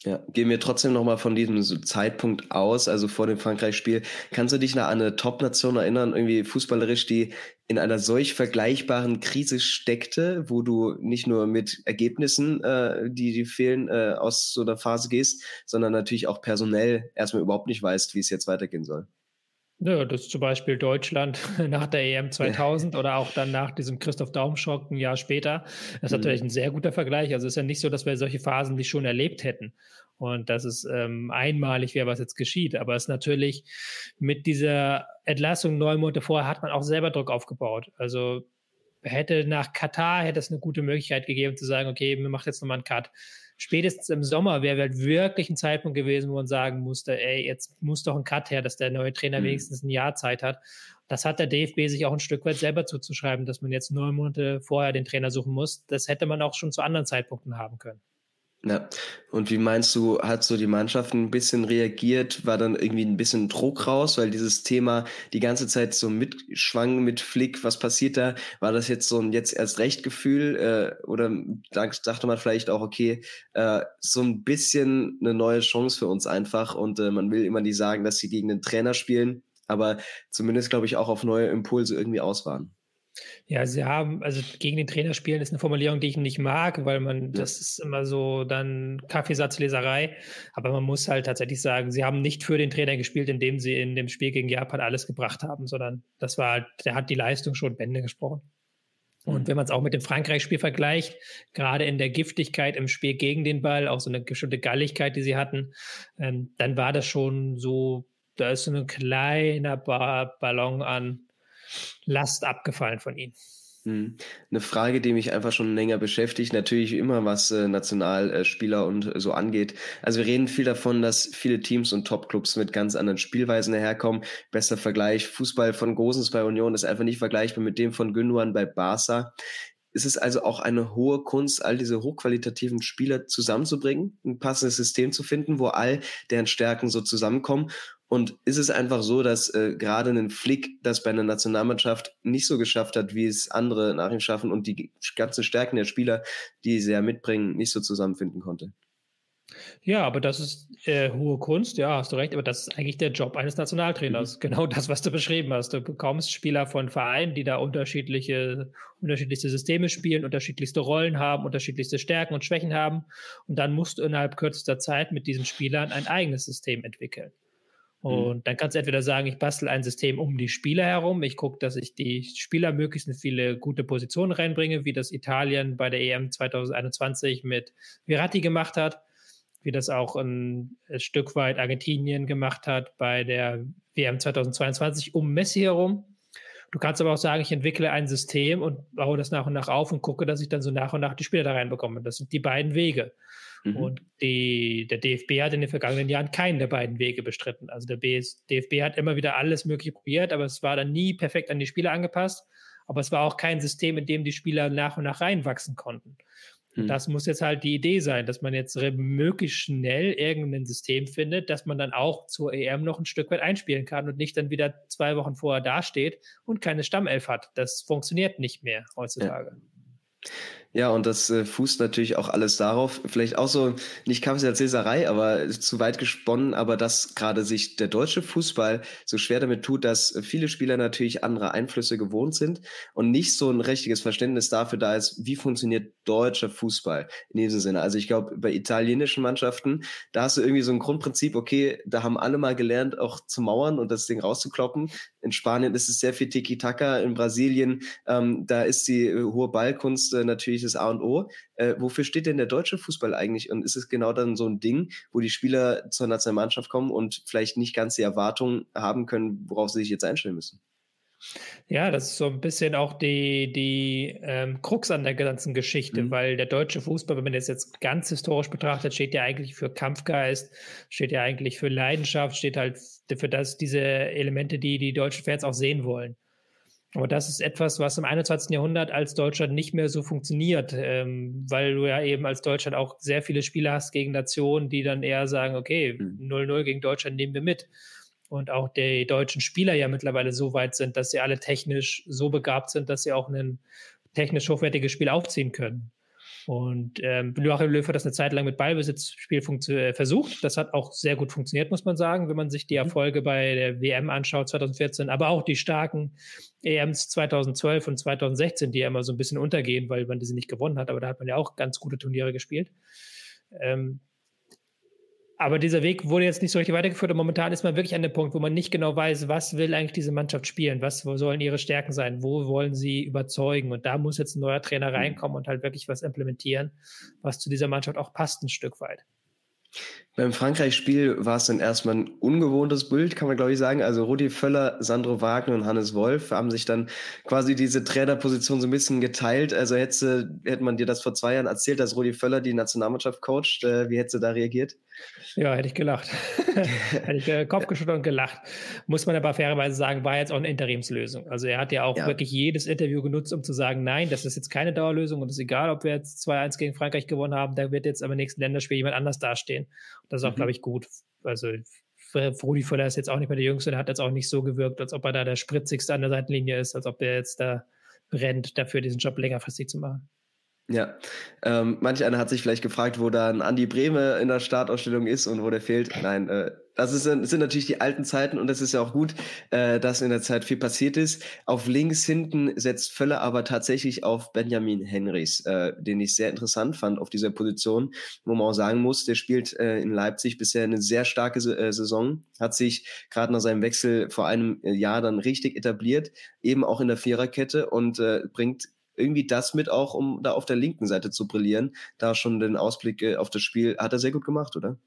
Ja, gehen wir trotzdem nochmal von diesem Zeitpunkt aus, also vor dem Frankreich-Spiel. Kannst du dich nach eine Top-Nation erinnern, irgendwie fußballerisch, die in einer solch vergleichbaren Krise steckte, wo du nicht nur mit Ergebnissen, äh, die, die fehlen, äh, aus so einer Phase gehst, sondern natürlich auch personell erstmal überhaupt nicht weißt, wie es jetzt weitergehen soll?
Ja, das ist zum Beispiel Deutschland nach der EM 2000 oder auch dann nach diesem Christoph Daum-Schock ein Jahr später. Das ist mhm. natürlich ein sehr guter Vergleich. Also es ist ja nicht so, dass wir solche Phasen nicht schon erlebt hätten und dass es ähm, einmalig wäre, was jetzt geschieht. Aber es ist natürlich mit dieser Entlassung neun Monate vorher hat man auch selber Druck aufgebaut. Also hätte nach Katar hätte es eine gute Möglichkeit gegeben zu sagen, okay, wir machen jetzt nochmal einen Cut spätestens im Sommer wäre halt wirklich ein Zeitpunkt gewesen, wo man sagen musste, ey, jetzt muss doch ein Cut her, dass der neue Trainer mhm. wenigstens ein Jahr Zeit hat. das hat der DFB sich auch ein Stück weit selber zuzuschreiben, dass man jetzt neun Monate vorher den Trainer suchen muss. Das hätte man auch schon zu anderen Zeitpunkten haben können.
Ja, und wie meinst du, hat so die Mannschaft ein bisschen reagiert? War dann irgendwie ein bisschen Druck raus, weil dieses Thema die ganze Zeit so mitschwang mit Flick, was passiert da? War das jetzt so ein jetzt erst recht Gefühl äh, oder dachte man vielleicht auch, okay, äh, so ein bisschen eine neue Chance für uns einfach und äh, man will immer nicht sagen, dass sie gegen den Trainer spielen, aber zumindest glaube ich auch auf neue Impulse irgendwie auswahren.
Ja, sie haben, also gegen den Trainer spielen ist eine Formulierung, die ich nicht mag, weil man, das ist immer so dann Kaffeesatzleserei. Aber man muss halt tatsächlich sagen, sie haben nicht für den Trainer gespielt, indem sie in dem Spiel gegen Japan alles gebracht haben, sondern das war halt, der hat die Leistung schon Bände gesprochen. Und mhm. wenn man es auch mit dem Frankreich-Spiel vergleicht, gerade in der Giftigkeit im Spiel gegen den Ball, auch so eine bestimmte Galligkeit, die sie hatten, ähm, dann war das schon so, da ist so ein kleiner ba Ballon an Last abgefallen von ihnen.
Hm. Eine Frage, die mich einfach schon länger beschäftigt, natürlich immer was äh, Nationalspieler und so angeht. Also wir reden viel davon, dass viele Teams und Topclubs mit ganz anderen Spielweisen herkommen. Bester Vergleich, Fußball von Gosens bei Union ist einfach nicht vergleichbar mit dem von Gündogan bei Barca. Ist es also auch eine hohe Kunst, all diese hochqualitativen Spieler zusammenzubringen, ein passendes System zu finden, wo all deren Stärken so zusammenkommen? Und ist es einfach so, dass äh, gerade ein Flick das bei einer Nationalmannschaft nicht so geschafft hat, wie es andere nach ihm schaffen und die ganzen Stärken der Spieler, die sie ja mitbringen, nicht so zusammenfinden konnte?
Ja, aber das ist äh, hohe Kunst, ja, hast du recht, aber das ist eigentlich der Job eines Nationaltrainers. Mhm. Genau das, was du beschrieben hast. Du bekommst Spieler von Vereinen, die da unterschiedliche, unterschiedlichste Systeme spielen, unterschiedlichste Rollen haben, unterschiedlichste Stärken und Schwächen haben. Und dann musst du innerhalb kürzester Zeit mit diesen Spielern ein eigenes System entwickeln. Mhm. Und dann kannst du entweder sagen, ich bastel ein System um die Spieler herum, ich gucke, dass ich die Spieler möglichst viele gute Positionen reinbringe, wie das Italien bei der EM 2021 mit Virati gemacht hat, wie das auch ein, ein Stück weit Argentinien gemacht hat bei der WM 2022 um Messi herum. Du kannst aber auch sagen, ich entwickle ein System und baue das nach und nach auf und gucke, dass ich dann so nach und nach die Spieler da reinbekomme. Das sind die beiden Wege. Mhm. Und die, der DFB hat in den vergangenen Jahren keinen der beiden Wege bestritten. Also der BS, DFB hat immer wieder alles Mögliche probiert, aber es war dann nie perfekt an die Spieler angepasst. Aber es war auch kein System, in dem die Spieler nach und nach reinwachsen konnten. Mhm. Das muss jetzt halt die Idee sein, dass man jetzt möglichst schnell irgendein System findet, dass man dann auch zur EM noch ein Stück weit einspielen kann und nicht dann wieder zwei Wochen vorher dasteht und keine Stammelf hat. Das funktioniert nicht mehr heutzutage.
Ja. Ja, und das äh, fußt natürlich auch alles darauf, vielleicht auch so, nicht Kaffeesatzleserei, aber zu weit gesponnen, aber dass gerade sich der deutsche Fußball so schwer damit tut, dass viele Spieler natürlich andere Einflüsse gewohnt sind und nicht so ein richtiges Verständnis dafür da ist, wie funktioniert deutscher Fußball in diesem Sinne. Also ich glaube, bei italienischen Mannschaften, da hast du irgendwie so ein Grundprinzip, okay, da haben alle mal gelernt, auch zu mauern und das Ding rauszukloppen. In Spanien ist es sehr viel Tiki-Taka, in Brasilien, ähm, da ist die äh, hohe Ballkunst äh, natürlich das A und O. Äh, wofür steht denn der deutsche Fußball eigentlich? Und ist es genau dann so ein Ding, wo die Spieler zur Nationalmannschaft kommen und vielleicht nicht ganz die Erwartungen haben können, worauf sie sich jetzt einstellen müssen?
Ja, das ist so ein bisschen auch die, die ähm, Krux an der ganzen Geschichte, mhm. weil der deutsche Fußball, wenn man das jetzt ganz historisch betrachtet, steht ja eigentlich für Kampfgeist, steht ja eigentlich für Leidenschaft, steht halt für das, diese Elemente, die die deutschen Fans auch sehen wollen. Aber das ist etwas, was im 21. Jahrhundert als Deutschland nicht mehr so funktioniert, ähm, weil du ja eben als Deutschland auch sehr viele Spiele hast gegen Nationen, die dann eher sagen, okay, 0-0 hm. gegen Deutschland nehmen wir mit. Und auch die deutschen Spieler ja mittlerweile so weit sind, dass sie alle technisch so begabt sind, dass sie auch ein technisch hochwertiges Spiel aufziehen können. Und ähm, Joachim Löw hat das eine Zeit lang mit Ballbesitzspiel äh, versucht. Das hat auch sehr gut funktioniert, muss man sagen, wenn man sich die mhm. Erfolge bei der WM anschaut 2014, aber auch die starken EMs 2012 und 2016, die ja immer so ein bisschen untergehen, weil man diese nicht gewonnen hat. Aber da hat man ja auch ganz gute Turniere gespielt. Ähm, aber dieser Weg wurde jetzt nicht so richtig weitergeführt und momentan ist man wirklich an dem Punkt, wo man nicht genau weiß, was will eigentlich diese Mannschaft spielen, was sollen ihre Stärken sein, wo wollen sie überzeugen und da muss jetzt ein neuer Trainer mhm. reinkommen und halt wirklich was implementieren, was zu dieser Mannschaft auch passt ein Stück weit.
Beim Frankreich-Spiel war es dann erstmal ein ungewohntes Bild, kann man glaube ich sagen. Also Rudi Völler, Sandro Wagner und Hannes Wolf haben sich dann quasi diese Trainerposition so ein bisschen geteilt. Also hätte, hätte man dir das vor zwei Jahren erzählt, dass Rudi Völler die Nationalmannschaft coacht, äh, wie hättest du da reagiert?
Ja, hätte ich gelacht. hätte ich äh, Kopf geschüttelt und gelacht. Muss man aber fairerweise sagen, war jetzt auch eine Interimslösung. Also er hat ja auch ja. wirklich jedes Interview genutzt, um zu sagen, nein, das ist jetzt keine Dauerlösung und es ist egal, ob wir jetzt 2-1 gegen Frankreich gewonnen haben, da wird jetzt am nächsten Länderspiel jemand anders dastehen. Das ist auch, mhm. glaube ich, gut. Also Rudi Völler ist jetzt auch nicht mehr der Jüngste, der hat jetzt auch nicht so gewirkt, als ob er da der spritzigste an der Seitenlinie ist, als ob er jetzt da brennt, dafür diesen Job längerfristig zu machen.
Ja, ähm, manch einer hat sich vielleicht gefragt, wo da ein Andi Breme in der Startausstellung ist und wo der fehlt. Nein, äh, das, ist, das sind natürlich die alten Zeiten und es ist ja auch gut, äh, dass in der Zeit viel passiert ist. Auf links hinten setzt Völler aber tatsächlich auf Benjamin Henrys, äh, den ich sehr interessant fand auf dieser Position, wo man auch sagen muss, der spielt äh, in Leipzig bisher eine sehr starke äh, Saison, hat sich gerade nach seinem Wechsel vor einem Jahr dann richtig etabliert, eben auch in der Viererkette und äh, bringt irgendwie das mit auch, um da auf der linken Seite zu brillieren. Da schon den Ausblick äh, auf das Spiel hat er sehr gut gemacht, oder?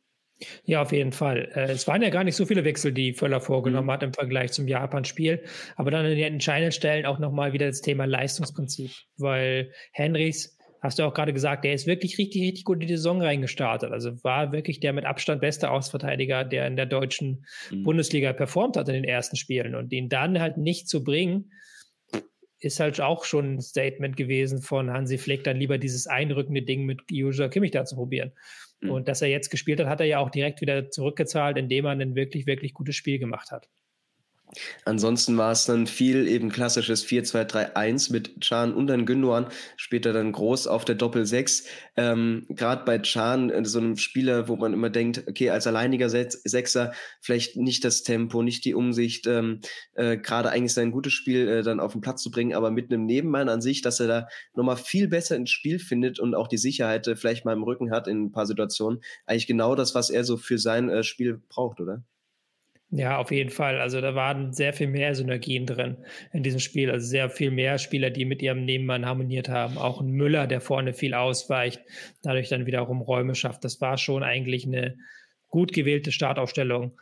Ja, auf jeden Fall. Äh, es waren ja gar nicht so viele Wechsel, die Völler vorgenommen mhm. hat im Vergleich zum Japan-Spiel. Aber dann an den entscheidenden Stellen auch nochmal wieder das Thema Leistungsprinzip. Weil Henrys, hast du auch gerade gesagt, der ist wirklich richtig, richtig gut in die Saison reingestartet. Also war wirklich der mit Abstand beste Ausverteidiger, der in der deutschen mhm. Bundesliga performt hat in den ersten Spielen. Und ihn dann halt nicht zu bringen, ist halt auch schon ein Statement gewesen von Hansi Flick, dann lieber dieses einrückende Ding mit Joshua Kimmich da zu probieren. Mhm. Und dass er jetzt gespielt hat, hat er ja auch direkt wieder zurückgezahlt, indem er ein wirklich, wirklich gutes Spiel gemacht hat.
Ansonsten war es dann viel eben klassisches 4-2-3-1 mit Chan und dann Gündogan, später dann groß auf der Doppel-6. Ähm, Gerade bei Chan, äh, so einem Spieler, wo man immer denkt, okay, als alleiniger Sechser vielleicht nicht das Tempo, nicht die Umsicht, ähm, äh, gerade eigentlich sein gutes Spiel äh, dann auf den Platz zu bringen, aber mit einem Nebenmann an sich, dass er da nochmal viel besser ins Spiel findet und auch die Sicherheit äh, vielleicht mal im Rücken hat in ein paar Situationen. Eigentlich genau das, was er so für sein äh, Spiel braucht, oder?
Ja, auf jeden Fall. Also da waren sehr viel mehr Synergien drin in diesem Spiel. Also sehr viel mehr Spieler, die mit ihrem Nebenmann harmoniert haben. Auch ein Müller, der vorne viel ausweicht, dadurch dann wiederum Räume schafft. Das war schon eigentlich eine gut gewählte Startaufstellung.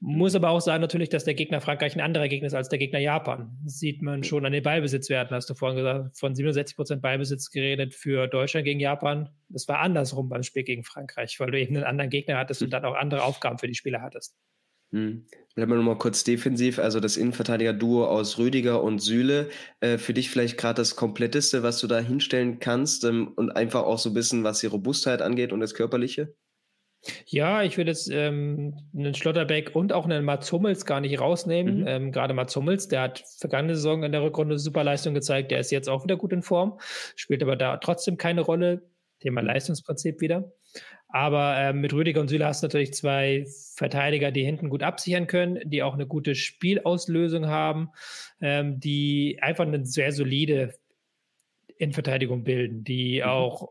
Muss aber auch sagen natürlich, dass der Gegner Frankreich ein anderer Gegner ist als der Gegner Japan. Das sieht man schon an den Ballbesitzwerten. Hast du vorhin gesagt, von 67 Prozent Ballbesitz geredet für Deutschland gegen Japan. Das war andersrum beim Spiel gegen Frankreich, weil du eben einen anderen Gegner hattest und dann auch andere Aufgaben für die Spieler hattest.
Hm. Bleiben wir nochmal kurz defensiv. Also das Innenverteidiger-Duo aus Rüdiger und Süle. Äh, für dich vielleicht gerade das Kompletteste, was du da hinstellen kannst ähm, und einfach auch so ein bisschen, was die Robustheit angeht und das Körperliche?
Ja, ich würde jetzt ähm, einen Schlotterbeck und auch einen Mats Hummels gar nicht rausnehmen. Mhm. Ähm, Gerade Mats Hummels, der hat vergangene Saison in der Rückrunde super Leistung gezeigt. Der ist jetzt auch wieder gut in Form, spielt aber da trotzdem keine Rolle. Thema mhm. Leistungsprinzip wieder. Aber äh, mit Rüdiger und Süle hast du natürlich zwei Verteidiger, die hinten gut absichern können, die auch eine gute Spielauslösung haben, ähm, die einfach eine sehr solide Innenverteidigung bilden, die mhm. auch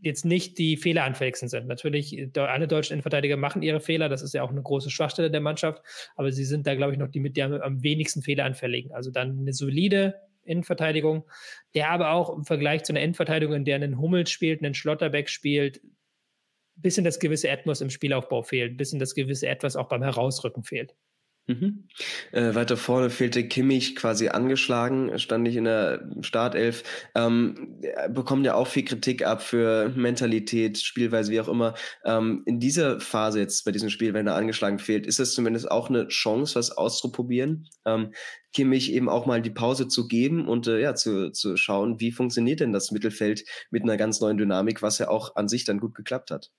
jetzt nicht die fehleranfälligsten sind. Natürlich, alle deutschen Innenverteidiger machen ihre Fehler, das ist ja auch eine große Schwachstelle der Mannschaft, aber sie sind da, glaube ich, noch die mit der am wenigsten fehleranfälligen. Also dann eine solide Innenverteidigung, der aber auch im Vergleich zu einer Innenverteidigung, in der einen Hummels spielt, einen Schlotterbeck spielt, bisschen das gewisse Atmos im Spielaufbau fehlt, bisschen das gewisse Etwas auch beim Herausrücken fehlt.
Mhm. Äh, weiter vorne fehlte Kimmich quasi angeschlagen, stand nicht in der Startelf. Ähm, bekommt ja auch viel Kritik ab für Mentalität, Spielweise, wie auch immer. Ähm, in dieser Phase jetzt bei diesem Spiel, wenn er angeschlagen fehlt, ist das zumindest auch eine Chance, was auszuprobieren. Ähm, Kimmich eben auch mal die Pause zu geben und äh, ja, zu, zu schauen, wie funktioniert denn das Mittelfeld mit einer ganz neuen Dynamik, was ja auch an sich dann gut geklappt hat.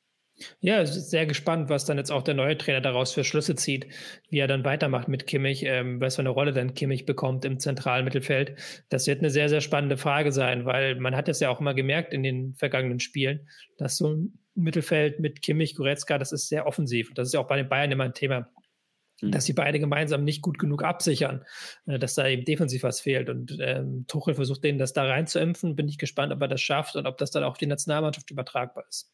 Ja, sehr gespannt, was dann jetzt auch der neue Trainer daraus für Schlüsse zieht, wie er dann weitermacht mit Kimmich, ähm, was für eine Rolle dann Kimmich bekommt im zentralen Mittelfeld. Das wird eine sehr, sehr spannende Frage sein, weil man hat es ja auch immer gemerkt in den vergangenen Spielen, dass so ein Mittelfeld mit Kimmich, Goretzka, das ist sehr offensiv. Das ist ja auch bei den Bayern immer ein Thema mhm. dass sie beide gemeinsam nicht gut genug absichern, äh, dass da eben defensiv was fehlt. Und ähm, Tuchel versucht denen das da reinzuimpfen. Bin ich gespannt, ob er das schafft und ob das dann auch die Nationalmannschaft übertragbar ist.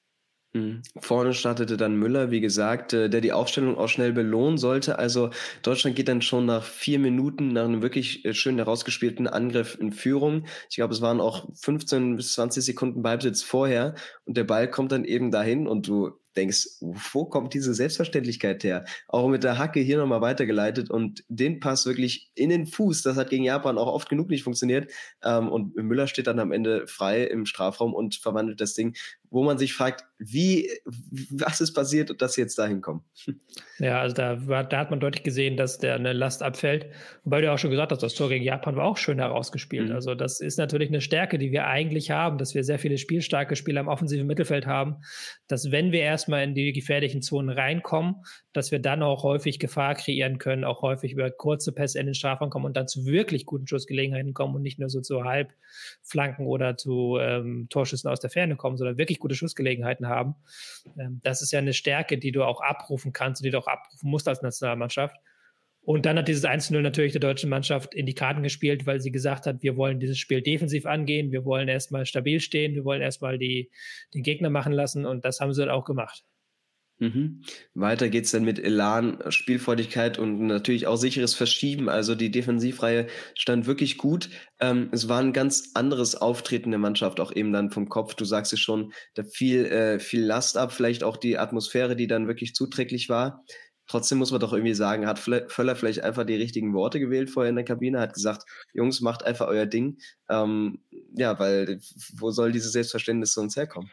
Mhm. Vorne startete dann Müller, wie gesagt, äh, der die Aufstellung auch schnell belohnen sollte. Also Deutschland geht dann schon nach vier Minuten nach einem wirklich äh, schön herausgespielten Angriff in Führung. Ich glaube, es waren auch 15 bis 20 Sekunden Ballbesitz vorher und der Ball kommt dann eben dahin und du denkst, wo kommt diese Selbstverständlichkeit her? Auch mit der Hacke hier nochmal weitergeleitet und den Pass wirklich in den Fuß, das hat gegen Japan auch oft genug nicht funktioniert. Ähm, und Müller steht dann am Ende frei im Strafraum und verwandelt das Ding wo man sich fragt, wie, was ist passiert, dass sie jetzt dahin kommen?
Ja, also da, war, da hat man deutlich gesehen, dass der eine Last abfällt. Wobei du auch schon gesagt hast, das Tor gegen Japan war auch schön herausgespielt. Mhm. Also das ist natürlich eine Stärke, die wir eigentlich haben, dass wir sehr viele spielstarke Spieler im offensiven Mittelfeld haben, dass wenn wir erstmal in die gefährlichen Zonen reinkommen, dass wir dann auch häufig Gefahr kreieren können, auch häufig über kurze Pässe in den Strafraum kommen und dann zu wirklich guten Schussgelegenheiten kommen und nicht nur so zu Halbflanken oder zu ähm, Torschüssen aus der Ferne kommen, sondern wirklich gute Schussgelegenheiten haben. Ähm, das ist ja eine Stärke, die du auch abrufen kannst und die du auch abrufen musst als Nationalmannschaft. Und dann hat dieses 1-0 natürlich der deutschen Mannschaft in die Karten gespielt, weil sie gesagt hat, wir wollen dieses Spiel defensiv angehen, wir wollen erstmal stabil stehen, wir wollen erstmal die, den Gegner machen lassen und das haben sie dann auch gemacht.
Mhm. Weiter geht's dann mit Elan, Spielfreudigkeit und natürlich auch sicheres Verschieben. Also die Defensivreihe stand wirklich gut. Ähm, es war ein ganz anderes Auftreten der Mannschaft, auch eben dann vom Kopf. Du sagst es schon, da fiel äh, viel Last ab, vielleicht auch die Atmosphäre, die dann wirklich zuträglich war. Trotzdem muss man doch irgendwie sagen, hat Völler vielleicht einfach die richtigen Worte gewählt vorher in der Kabine, hat gesagt, Jungs, macht einfach euer Ding. Ähm, ja, weil wo soll dieses Selbstverständnis sonst herkommen?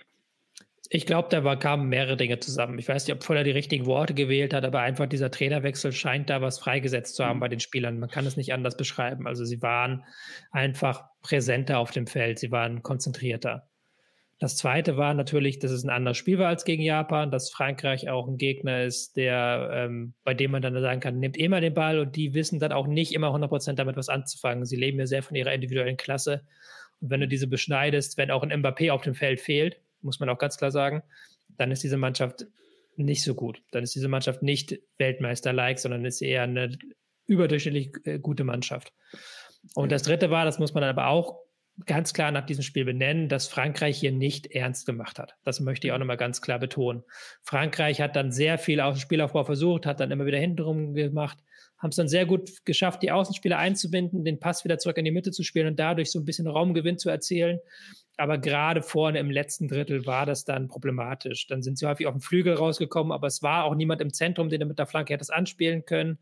Ich glaube, da war, kamen mehrere Dinge zusammen. Ich weiß nicht, ob Voller die richtigen Worte gewählt hat, aber einfach dieser Trainerwechsel scheint da was freigesetzt zu haben mhm. bei den Spielern. Man kann es nicht anders beschreiben. Also sie waren einfach präsenter auf dem Feld, sie waren konzentrierter. Das zweite war natürlich, dass es ein anderes Spiel war als gegen Japan, dass Frankreich auch ein Gegner ist, der, ähm, bei dem man dann sagen kann, nimmt immer den Ball und die wissen dann auch nicht immer 100% damit was anzufangen. Sie leben ja sehr von ihrer individuellen Klasse. Und wenn du diese beschneidest, wenn auch ein Mbappé auf dem Feld fehlt, muss man auch ganz klar sagen, dann ist diese Mannschaft nicht so gut. Dann ist diese Mannschaft nicht Weltmeister-like, sondern ist eher eine überdurchschnittlich äh, gute Mannschaft. Und das dritte war, das muss man aber auch ganz klar nach diesem Spiel benennen, dass Frankreich hier nicht ernst gemacht hat. Das möchte ich auch nochmal ganz klar betonen. Frankreich hat dann sehr viel aus dem Spielaufbau versucht, hat dann immer wieder hintenrum gemacht, haben es dann sehr gut geschafft, die Außenspieler einzubinden, den Pass wieder zurück in die Mitte zu spielen und dadurch so ein bisschen Raumgewinn zu erzielen. Aber gerade vorne im letzten Drittel war das dann problematisch. Dann sind sie häufig auf den Flügel rausgekommen, aber es war auch niemand im Zentrum, den er mit der Flanke hätte anspielen können.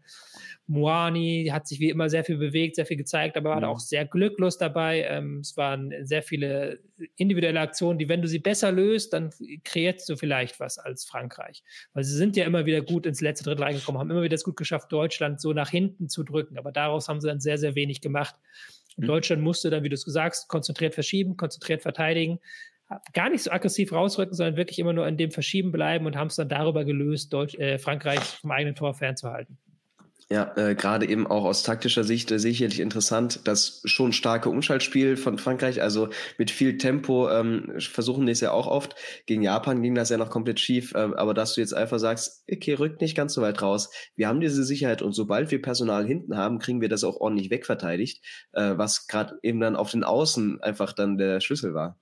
Moani hat sich wie immer sehr viel bewegt, sehr viel gezeigt, aber war mhm. auch sehr glücklos dabei. Ähm, es waren sehr viele individuelle Aktionen, die, wenn du sie besser löst, dann kreierst du vielleicht was als Frankreich. Weil sie sind ja immer wieder gut ins letzte Drittel reingekommen, haben immer wieder es gut geschafft, Deutschland so nach hinten zu drücken. Aber daraus haben sie dann sehr, sehr wenig gemacht. Mhm. Deutschland musste dann, wie du es gesagt hast, konzentriert verschieben, konzentriert verteidigen, gar nicht so aggressiv rausrücken, sondern wirklich immer nur in dem Verschieben bleiben und haben es dann darüber gelöst, Deutsch, äh, Frankreich vom eigenen Tor fernzuhalten.
Ja, äh, gerade eben auch aus taktischer Sicht äh, sicherlich interessant, das schon starke Umschaltspiel von Frankreich, also mit viel Tempo ähm, versuchen die es ja auch oft. Gegen Japan ging das ja noch komplett schief, äh, aber dass du jetzt einfach sagst, okay, rückt nicht ganz so weit raus. Wir haben diese Sicherheit und sobald wir Personal hinten haben, kriegen wir das auch ordentlich wegverteidigt, äh, was gerade eben dann auf den Außen einfach dann der Schlüssel war.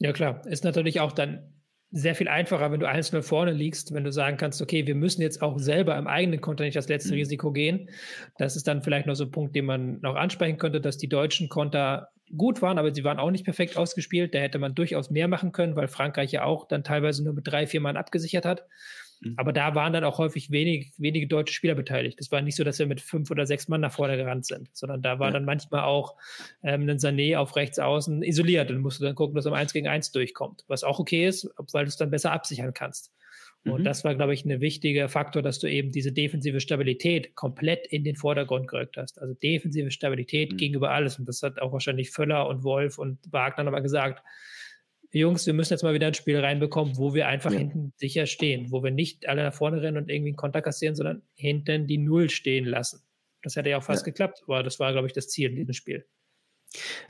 Ja klar, ist natürlich auch dann sehr viel einfacher, wenn du 1-0 vorne liegst, wenn du sagen kannst, okay, wir müssen jetzt auch selber im eigenen Konter nicht das letzte mhm. Risiko gehen. Das ist dann vielleicht noch so ein Punkt, den man noch ansprechen könnte, dass die deutschen Konter gut waren, aber sie waren auch nicht perfekt ausgespielt. Da hätte man durchaus mehr machen können, weil Frankreich ja auch dann teilweise nur mit drei, vier Mann abgesichert hat. Mhm. Aber da waren dann auch häufig wenig, wenige deutsche Spieler beteiligt. Es war nicht so, dass wir mit fünf oder sechs Mann nach vorne gerannt sind, sondern da war ja. dann manchmal auch ähm, ein Sané auf rechts außen isoliert und musste dann gucken, dass er im Eins gegen Eins durchkommt. Was auch okay ist, weil du es dann besser absichern kannst. Und mhm. das war, glaube ich, ein wichtiger Faktor, dass du eben diese defensive Stabilität komplett in den Vordergrund gerückt hast. Also defensive Stabilität mhm. gegenüber alles. Und das hat auch wahrscheinlich Völler und Wolf und Wagner nochmal gesagt Jungs, wir müssen jetzt mal wieder ein Spiel reinbekommen, wo wir einfach ja. hinten sicher stehen, wo wir nicht alle nach vorne rennen und irgendwie einen Konter kassieren, sondern hinten die Null stehen lassen. Das hätte ja auch fast ja. geklappt, aber das war, glaube ich, das Ziel in diesem Spiel.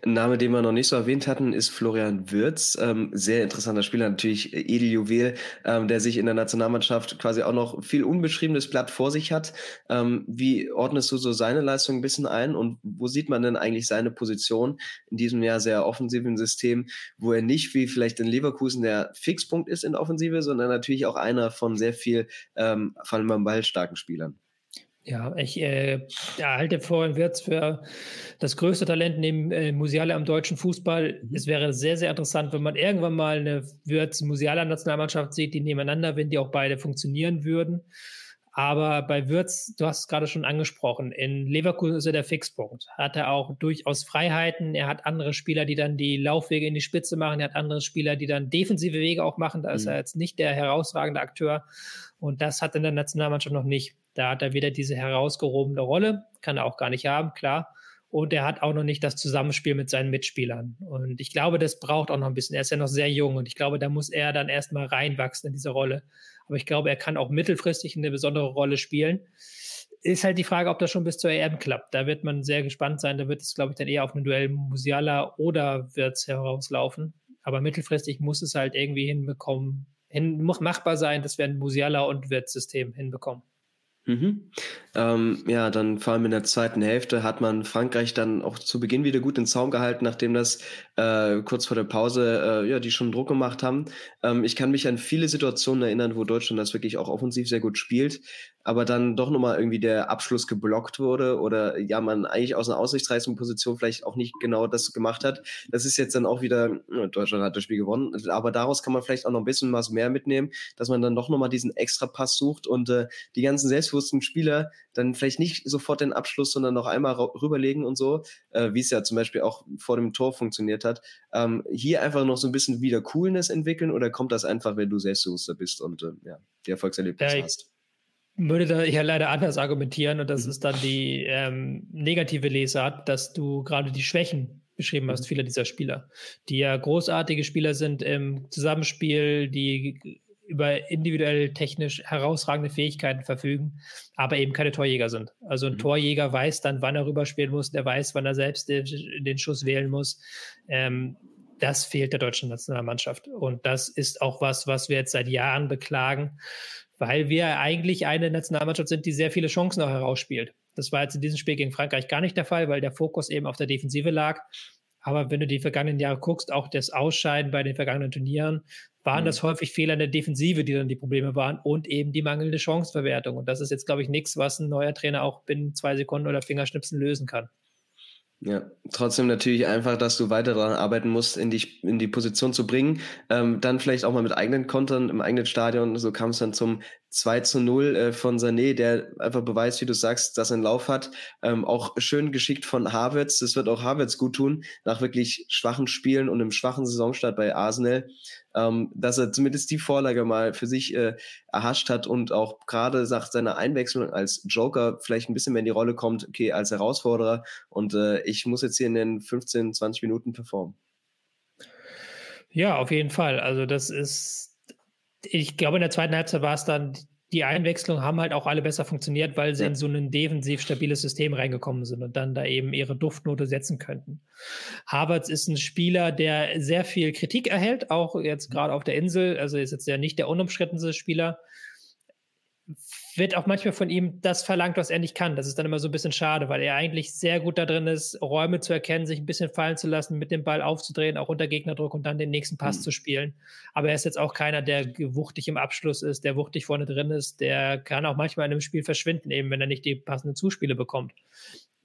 Ein Name, den wir noch nicht so erwähnt hatten, ist Florian Würz. Ähm, sehr interessanter Spieler, natürlich Edeljuwel, ähm, der sich in der Nationalmannschaft quasi auch noch viel unbeschriebenes Blatt vor sich hat. Ähm, wie ordnest du so seine Leistung ein bisschen ein und wo sieht man denn eigentlich seine Position in diesem Jahr sehr offensiven System, wo er nicht wie vielleicht in Leverkusen der Fixpunkt ist in der Offensive, sondern natürlich auch einer von sehr viel, ähm, vor allem beim Ball starken Spielern?
Ja, ich äh, halte Florian Wirtz für das größte Talent neben äh, Musiala am deutschen Fußball. Mhm. Es wäre sehr, sehr interessant, wenn man irgendwann mal eine Wirtz-Musiala-Nationalmannschaft sieht, die nebeneinander, wenn die auch beide funktionieren würden. Aber bei Würz, du hast es gerade schon angesprochen, in Leverkusen ist er der Fixpunkt. Hat er auch durchaus Freiheiten. Er hat andere Spieler, die dann die Laufwege in die Spitze machen. Er hat andere Spieler, die dann defensive Wege auch machen. Da ist mhm. er jetzt nicht der herausragende Akteur. Und das hat in der Nationalmannschaft noch nicht. Da hat er wieder diese herausgehobene Rolle. Kann er auch gar nicht haben, klar. Und er hat auch noch nicht das Zusammenspiel mit seinen Mitspielern. Und ich glaube, das braucht auch noch ein bisschen. Er ist ja noch sehr jung und ich glaube, da muss er dann erstmal reinwachsen in diese Rolle. Aber ich glaube, er kann auch mittelfristig eine besondere Rolle spielen. Ist halt die Frage, ob das schon bis zur EM klappt. Da wird man sehr gespannt sein. Da wird es, glaube ich, dann eher auf ein Duell Musiala oder wird es herauslaufen. Aber mittelfristig muss es halt irgendwie hinbekommen, hin, muss machbar sein, dass wir ein Musiala und Wirtz-System hinbekommen.
Mhm. Ähm, ja, dann vor allem in der zweiten Hälfte hat man Frankreich dann auch zu Beginn wieder gut in Zaum gehalten, nachdem das äh, kurz vor der Pause, äh, ja, die schon Druck gemacht haben. Ähm, ich kann mich an viele Situationen erinnern, wo Deutschland das wirklich auch offensiv sehr gut spielt aber dann doch nochmal irgendwie der Abschluss geblockt wurde oder ja, man eigentlich aus einer aussichtsreichen Position vielleicht auch nicht genau das gemacht hat. Das ist jetzt dann auch wieder, Deutschland hat das Spiel gewonnen, aber daraus kann man vielleicht auch noch ein bisschen was mehr mitnehmen, dass man dann doch nochmal diesen extra Pass sucht und äh, die ganzen selbstbewussten Spieler dann vielleicht nicht sofort den Abschluss, sondern noch einmal rüberlegen und so, äh, wie es ja zum Beispiel auch vor dem Tor funktioniert hat. Ähm, hier einfach noch so ein bisschen wieder Coolness entwickeln oder kommt das einfach, wenn du selbstbewusster bist und äh, ja, die Erfolgserlebnisse ja, hast?
würde da ja leider anders argumentieren und das mhm. ist dann die ähm, negative Lesart, dass du gerade die Schwächen beschrieben hast, mhm. vieler dieser Spieler, die ja großartige Spieler sind im Zusammenspiel, die über individuell technisch herausragende Fähigkeiten verfügen, aber eben keine Torjäger sind. Also ein mhm. Torjäger weiß dann, wann er rüberspielen muss, der weiß, wann er selbst den, den Schuss wählen muss. Ähm, das fehlt der deutschen Nationalmannschaft. Und das ist auch was, was wir jetzt seit Jahren beklagen weil wir eigentlich eine Nationalmannschaft sind, die sehr viele Chancen auch herausspielt. Das war jetzt in diesem Spiel gegen Frankreich gar nicht der Fall, weil der Fokus eben auf der Defensive lag. Aber wenn du die vergangenen Jahre guckst, auch das Ausscheiden bei den vergangenen Turnieren, waren mhm. das häufig Fehler in der Defensive, die dann die Probleme waren und eben die mangelnde Chanceverwertung. Und das ist jetzt, glaube ich, nichts, was ein neuer Trainer auch binnen zwei Sekunden oder Fingerschnipsen lösen kann.
Ja, trotzdem natürlich einfach, dass du weiter daran arbeiten musst, in die, in die Position zu bringen. Ähm, dann vielleicht auch mal mit eigenen Kontern im eigenen Stadion. So kam es dann zum 2 zu 0 äh, von Sané, der einfach beweist, wie du sagst, dass er einen Lauf hat. Ähm, auch schön geschickt von Havertz. Das wird auch Havertz gut tun, nach wirklich schwachen Spielen und einem schwachen Saisonstart bei Arsenal ähm, dass er zumindest die Vorlage mal für sich äh, erhascht hat und auch gerade nach seiner Einwechslung als Joker vielleicht ein bisschen mehr in die Rolle kommt, okay, als Herausforderer und äh, ich muss jetzt hier in den 15, 20 Minuten performen.
Ja, auf jeden Fall. Also das ist, ich glaube, in der zweiten Halbzeit war es dann die Einwechslungen haben halt auch alle besser funktioniert, weil sie ja. in so ein defensiv stabiles System reingekommen sind und dann da eben ihre Duftnote setzen könnten. Havertz ist ein Spieler, der sehr viel Kritik erhält, auch jetzt mhm. gerade auf der Insel. Also ist jetzt ja nicht der unumstrittenste Spieler wird auch manchmal von ihm das verlangt, was er nicht kann. Das ist dann immer so ein bisschen schade, weil er eigentlich sehr gut da drin ist, Räume zu erkennen, sich ein bisschen fallen zu lassen, mit dem Ball aufzudrehen, auch unter Gegnerdruck und dann den nächsten Pass mhm. zu spielen. Aber er ist jetzt auch keiner, der wuchtig im Abschluss ist, der wuchtig vorne drin ist. Der kann auch manchmal in einem Spiel verschwinden, eben wenn er nicht die passenden Zuspiele bekommt.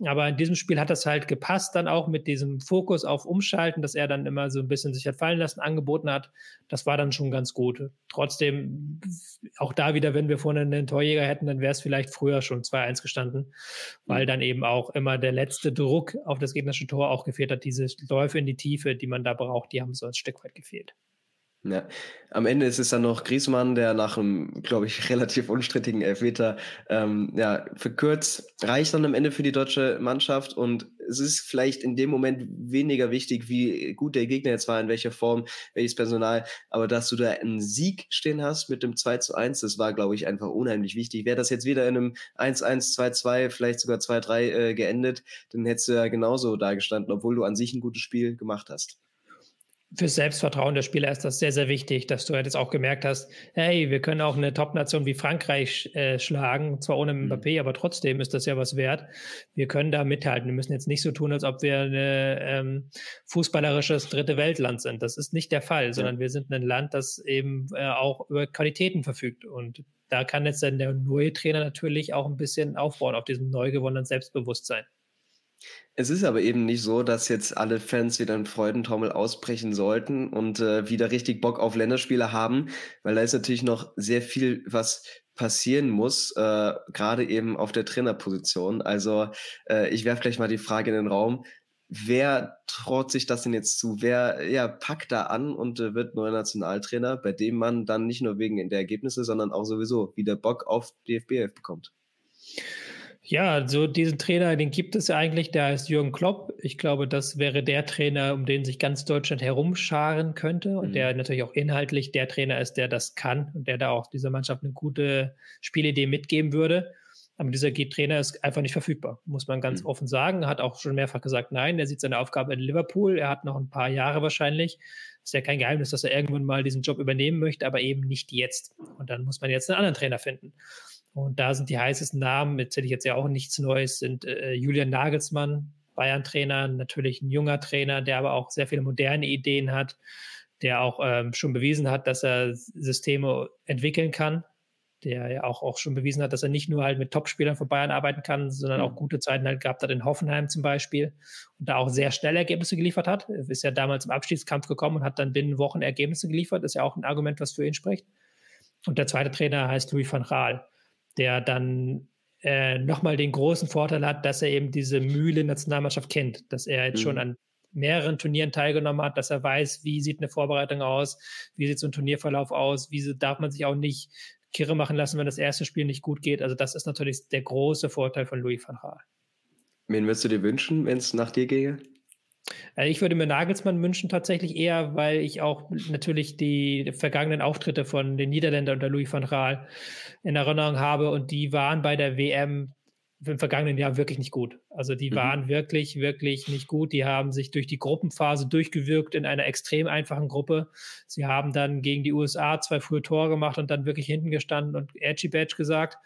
Aber in diesem Spiel hat das halt gepasst, dann auch mit diesem Fokus auf Umschalten, dass er dann immer so ein bisschen sich hat fallen lassen, angeboten hat. Das war dann schon ganz gut. Trotzdem, auch da wieder, wenn wir vorne einen Torjäger hätten, dann wäre es vielleicht früher schon 2-1 gestanden, weil dann eben auch immer der letzte Druck auf das gegnerische Tor auch gefehlt hat. Diese Läufe in die Tiefe, die man da braucht, die haben so ein Stück weit gefehlt.
Ja. Am Ende ist es dann noch Griezmann, der nach einem, glaube ich, relativ unstrittigen Elfmeter ähm, ja, verkürzt, reicht dann am Ende für die deutsche Mannschaft und es ist vielleicht in dem Moment weniger wichtig, wie gut der Gegner jetzt war, in welcher Form, welches Personal, aber dass du da einen Sieg stehen hast mit dem 2 zu 1, das war, glaube ich, einfach unheimlich wichtig. Wäre das jetzt wieder in einem 1-1, 2-2, vielleicht sogar 2-3 äh, geendet, dann hättest du ja genauso da gestanden, obwohl du an sich ein gutes Spiel gemacht hast
fürs Selbstvertrauen der Spieler ist das sehr, sehr wichtig, dass du halt jetzt auch gemerkt hast, hey, wir können auch eine Top-Nation wie Frankreich äh, schlagen, zwar ohne mhm. Mbappé, aber trotzdem ist das ja was wert. Wir können da mithalten. Wir müssen jetzt nicht so tun, als ob wir ein ähm, fußballerisches dritte Weltland sind. Das ist nicht der Fall, sondern ja. wir sind ein Land, das eben äh, auch über Qualitäten verfügt. Und da kann jetzt dann der neue Trainer natürlich auch ein bisschen aufbauen auf diesem neu gewonnenen Selbstbewusstsein.
Es ist aber eben nicht so, dass jetzt alle Fans wieder in Freudentrommel ausbrechen sollten und äh, wieder richtig Bock auf Länderspiele haben, weil da ist natürlich noch sehr viel, was passieren muss, äh, gerade eben auf der Trainerposition. Also äh, ich werfe gleich mal die Frage in den Raum. Wer traut sich das denn jetzt zu? Wer ja, packt da an und äh, wird neuer Nationaltrainer, bei dem man dann nicht nur wegen der Ergebnisse, sondern auch sowieso wieder Bock auf DFB bekommt?
Ja, so diesen Trainer, den gibt es ja eigentlich, der heißt Jürgen Klopp. Ich glaube, das wäre der Trainer, um den sich ganz Deutschland herumscharen könnte und mhm. der natürlich auch inhaltlich der Trainer ist, der das kann und der da auch dieser Mannschaft eine gute Spielidee mitgeben würde. Aber dieser Trainer ist einfach nicht verfügbar, muss man ganz mhm. offen sagen. Hat auch schon mehrfach gesagt, nein, er sieht seine Aufgabe in Liverpool. Er hat noch ein paar Jahre wahrscheinlich. Ist ja kein Geheimnis, dass er irgendwann mal diesen Job übernehmen möchte, aber eben nicht jetzt. Und dann muss man jetzt einen anderen Trainer finden. Und da sind die heißesten Namen, erzähle ich jetzt ja auch nichts Neues, sind äh, Julian Nagelsmann, Bayern-Trainer, natürlich ein junger Trainer, der aber auch sehr viele moderne Ideen hat, der auch ähm, schon bewiesen hat, dass er Systeme entwickeln kann, der ja auch, auch schon bewiesen hat, dass er nicht nur halt mit Topspielern von Bayern arbeiten kann, sondern auch mhm. gute Zeiten halt gehabt hat in Hoffenheim zum Beispiel und da auch sehr schnell Ergebnisse geliefert hat. Er ist ja damals im Abstiegskampf gekommen und hat dann binnen Wochen Ergebnisse geliefert. Das ist ja auch ein Argument, was für ihn spricht. Und der zweite Trainer heißt Louis van Gaal der dann äh, nochmal den großen Vorteil hat, dass er eben diese Mühle-Nationalmannschaft kennt, dass er jetzt mhm. schon an mehreren Turnieren teilgenommen hat, dass er weiß, wie sieht eine Vorbereitung aus, wie sieht so ein Turnierverlauf aus, wie darf man sich auch nicht kirre machen lassen, wenn das erste Spiel nicht gut geht. Also das ist natürlich der große Vorteil von Louis van Gaal.
Wen würdest du dir wünschen, wenn es nach dir ginge?
Also ich würde mir Nagelsmann wünschen tatsächlich eher, weil ich auch natürlich die vergangenen Auftritte von den Niederländern unter Louis van Gaal in Erinnerung habe und die waren bei der WM im vergangenen Jahr wirklich nicht gut. Also die mhm. waren wirklich, wirklich nicht gut. Die haben sich durch die Gruppenphase durchgewirkt in einer extrem einfachen Gruppe. Sie haben dann gegen die USA zwei frühe Tore gemacht und dann wirklich hinten gestanden und Edgy Badge gesagt.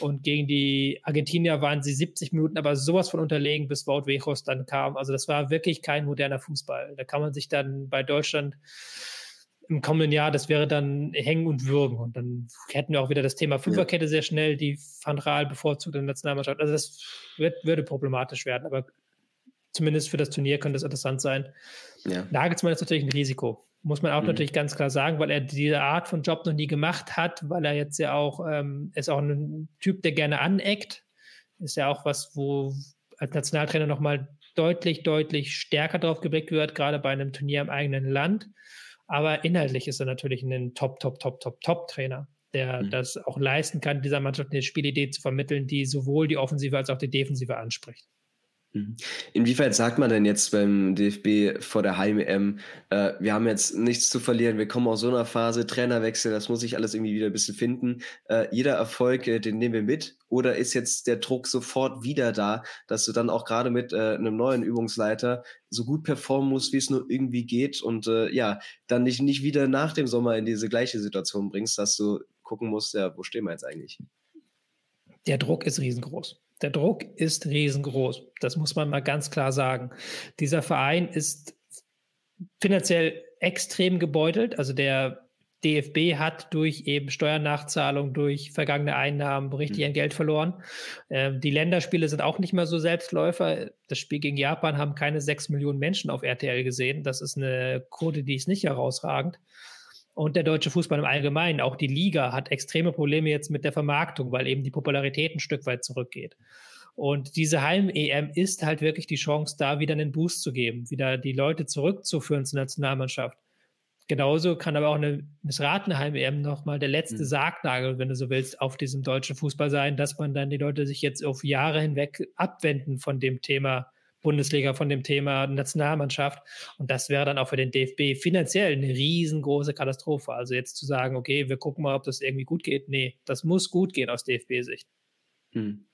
Und gegen die Argentinier waren sie 70 Minuten aber sowas von unterlegen, bis Wout Wechos dann kam. Also das war wirklich kein moderner Fußball. Da kann man sich dann bei Deutschland im kommenden Jahr, das wäre dann hängen und würgen. Und dann hätten wir auch wieder das Thema Fünferkette sehr schnell, die Van Raal bevorzugt in der Nationalmannschaft. Also das wird, würde problematisch werden, aber zumindest für das Turnier könnte es interessant sein. Ja. Nagelsmann ist natürlich ein Risiko. Muss man auch mhm. natürlich ganz klar sagen, weil er diese Art von Job noch nie gemacht hat, weil er jetzt ja auch, ähm, ist auch ein Typ, der gerne aneckt. Ist ja auch was, wo als Nationaltrainer nochmal deutlich, deutlich stärker drauf geblickt wird, gerade bei einem Turnier im eigenen Land. Aber inhaltlich ist er natürlich ein Top, Top, Top, Top, Top-Trainer, der mhm. das auch leisten kann, dieser Mannschaft eine Spielidee zu vermitteln, die sowohl die Offensive als auch die Defensive anspricht.
Mhm. Inwieweit sagt man denn jetzt beim DFB vor der Heim-EM, äh, wir haben jetzt nichts zu verlieren, wir kommen aus so einer Phase, Trainerwechsel, das muss sich alles irgendwie wieder ein bisschen finden. Äh, jeder Erfolg, äh, den nehmen wir mit. Oder ist jetzt der Druck sofort wieder da, dass du dann auch gerade mit äh, einem neuen Übungsleiter so gut performen musst, wie es nur irgendwie geht und äh, ja, dann nicht, nicht wieder nach dem Sommer in diese gleiche Situation bringst, dass du gucken musst, ja, wo stehen wir jetzt eigentlich?
Der Druck ist riesengroß. Der Druck ist riesengroß. Das muss man mal ganz klar sagen. Dieser Verein ist finanziell extrem gebeutelt. Also der DFB hat durch eben Steuernachzahlung, durch vergangene Einnahmen richtig mhm. an Geld verloren. Ähm, die Länderspiele sind auch nicht mehr so Selbstläufer. Das Spiel gegen Japan haben keine sechs Millionen Menschen auf RTL gesehen. Das ist eine Quote, die ist nicht herausragend. Und der deutsche Fußball im Allgemeinen, auch die Liga, hat extreme Probleme jetzt mit der Vermarktung, weil eben die Popularität ein Stück weit zurückgeht. Und diese Heim-EM ist halt wirklich die Chance, da wieder einen Boost zu geben, wieder die Leute zurückzuführen zur Nationalmannschaft. Genauso kann aber auch eine missratene Heim-EM nochmal der letzte mhm. Sargnagel, wenn du so willst, auf diesem deutschen Fußball sein, dass man dann die Leute sich jetzt auf Jahre hinweg abwenden von dem Thema Bundesliga von dem Thema Nationalmannschaft. Und das wäre dann auch für den DFB finanziell eine riesengroße Katastrophe. Also jetzt zu sagen, okay, wir gucken mal, ob das irgendwie gut geht. Nee, das muss gut gehen aus DFB-Sicht.
Hm.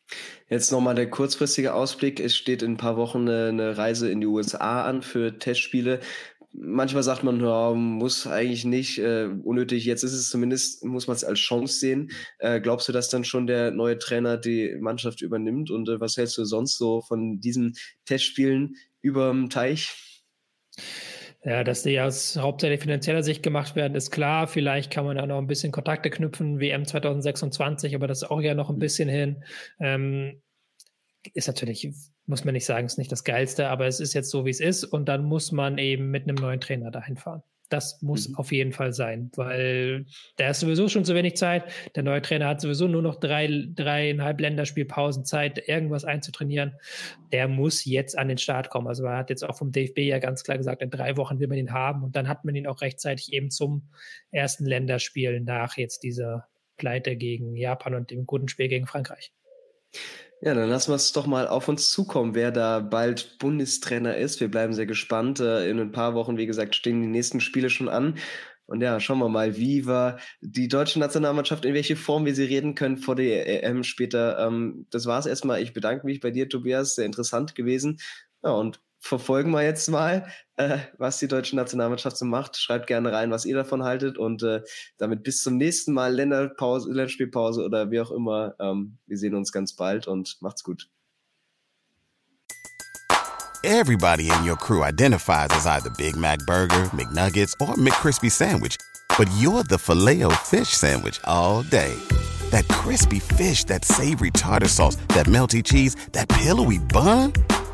Jetzt nochmal der kurzfristige Ausblick. Es steht in ein paar Wochen eine, eine, Reise in die USA an für Testspiele manchmal sagt man, ja, muss eigentlich nicht, äh, unnötig. Jetzt ist es zumindest, muss man es als Chance sehen. Äh, glaubst du, dass dann schon der neue Trainer die Mannschaft übernimmt? Und äh, was hältst du sonst so von diesen Testspielen überm Teich?
Ja, dass die aus hauptsächlich finanzieller Sicht gemacht werden, ist klar. Vielleicht kann man da noch ein bisschen Kontakte knüpfen, WM 2026, aber das ist auch ja noch ein bisschen hin. Ähm, ist natürlich, muss man nicht sagen, ist nicht das Geilste, aber es ist jetzt so, wie es ist. Und dann muss man eben mit einem neuen Trainer dahin fahren. Das muss mhm. auf jeden Fall sein, weil da ist sowieso schon zu wenig Zeit. Der neue Trainer hat sowieso nur noch drei, dreieinhalb Länderspielpausen Zeit, irgendwas einzutrainieren. Der muss jetzt an den Start kommen. Also er hat jetzt auch vom DFB ja ganz klar gesagt, in drei Wochen will man ihn haben und dann hat man ihn auch rechtzeitig eben zum ersten Länderspiel nach jetzt dieser Pleite gegen Japan und dem guten Spiel gegen Frankreich.
Ja, dann lassen wir es doch mal auf uns zukommen, wer da bald Bundestrainer ist. Wir bleiben sehr gespannt. Äh, in ein paar Wochen, wie gesagt, stehen die nächsten Spiele schon an. Und ja, schauen wir mal, wie war die deutsche Nationalmannschaft, in welche Form wir sie reden können vor der EM später. Ähm, das war es erstmal. Ich bedanke mich bei dir, Tobias. Sehr interessant gewesen. Ja, und verfolgen wir jetzt mal, äh, was die deutsche Nationalmannschaft so macht. Schreibt gerne rein, was ihr davon haltet und äh, damit bis zum nächsten Mal Länderpause, Länderspielpause oder wie auch immer. Ähm, wir sehen uns ganz bald und macht's gut.
Everybody in your crew identifies as either Big Mac Burger, McNuggets or McCrispy Sandwich, but you're the filet fish Sandwich all day. That crispy fish, that savory tartar sauce, that melty cheese, that pillowy bun.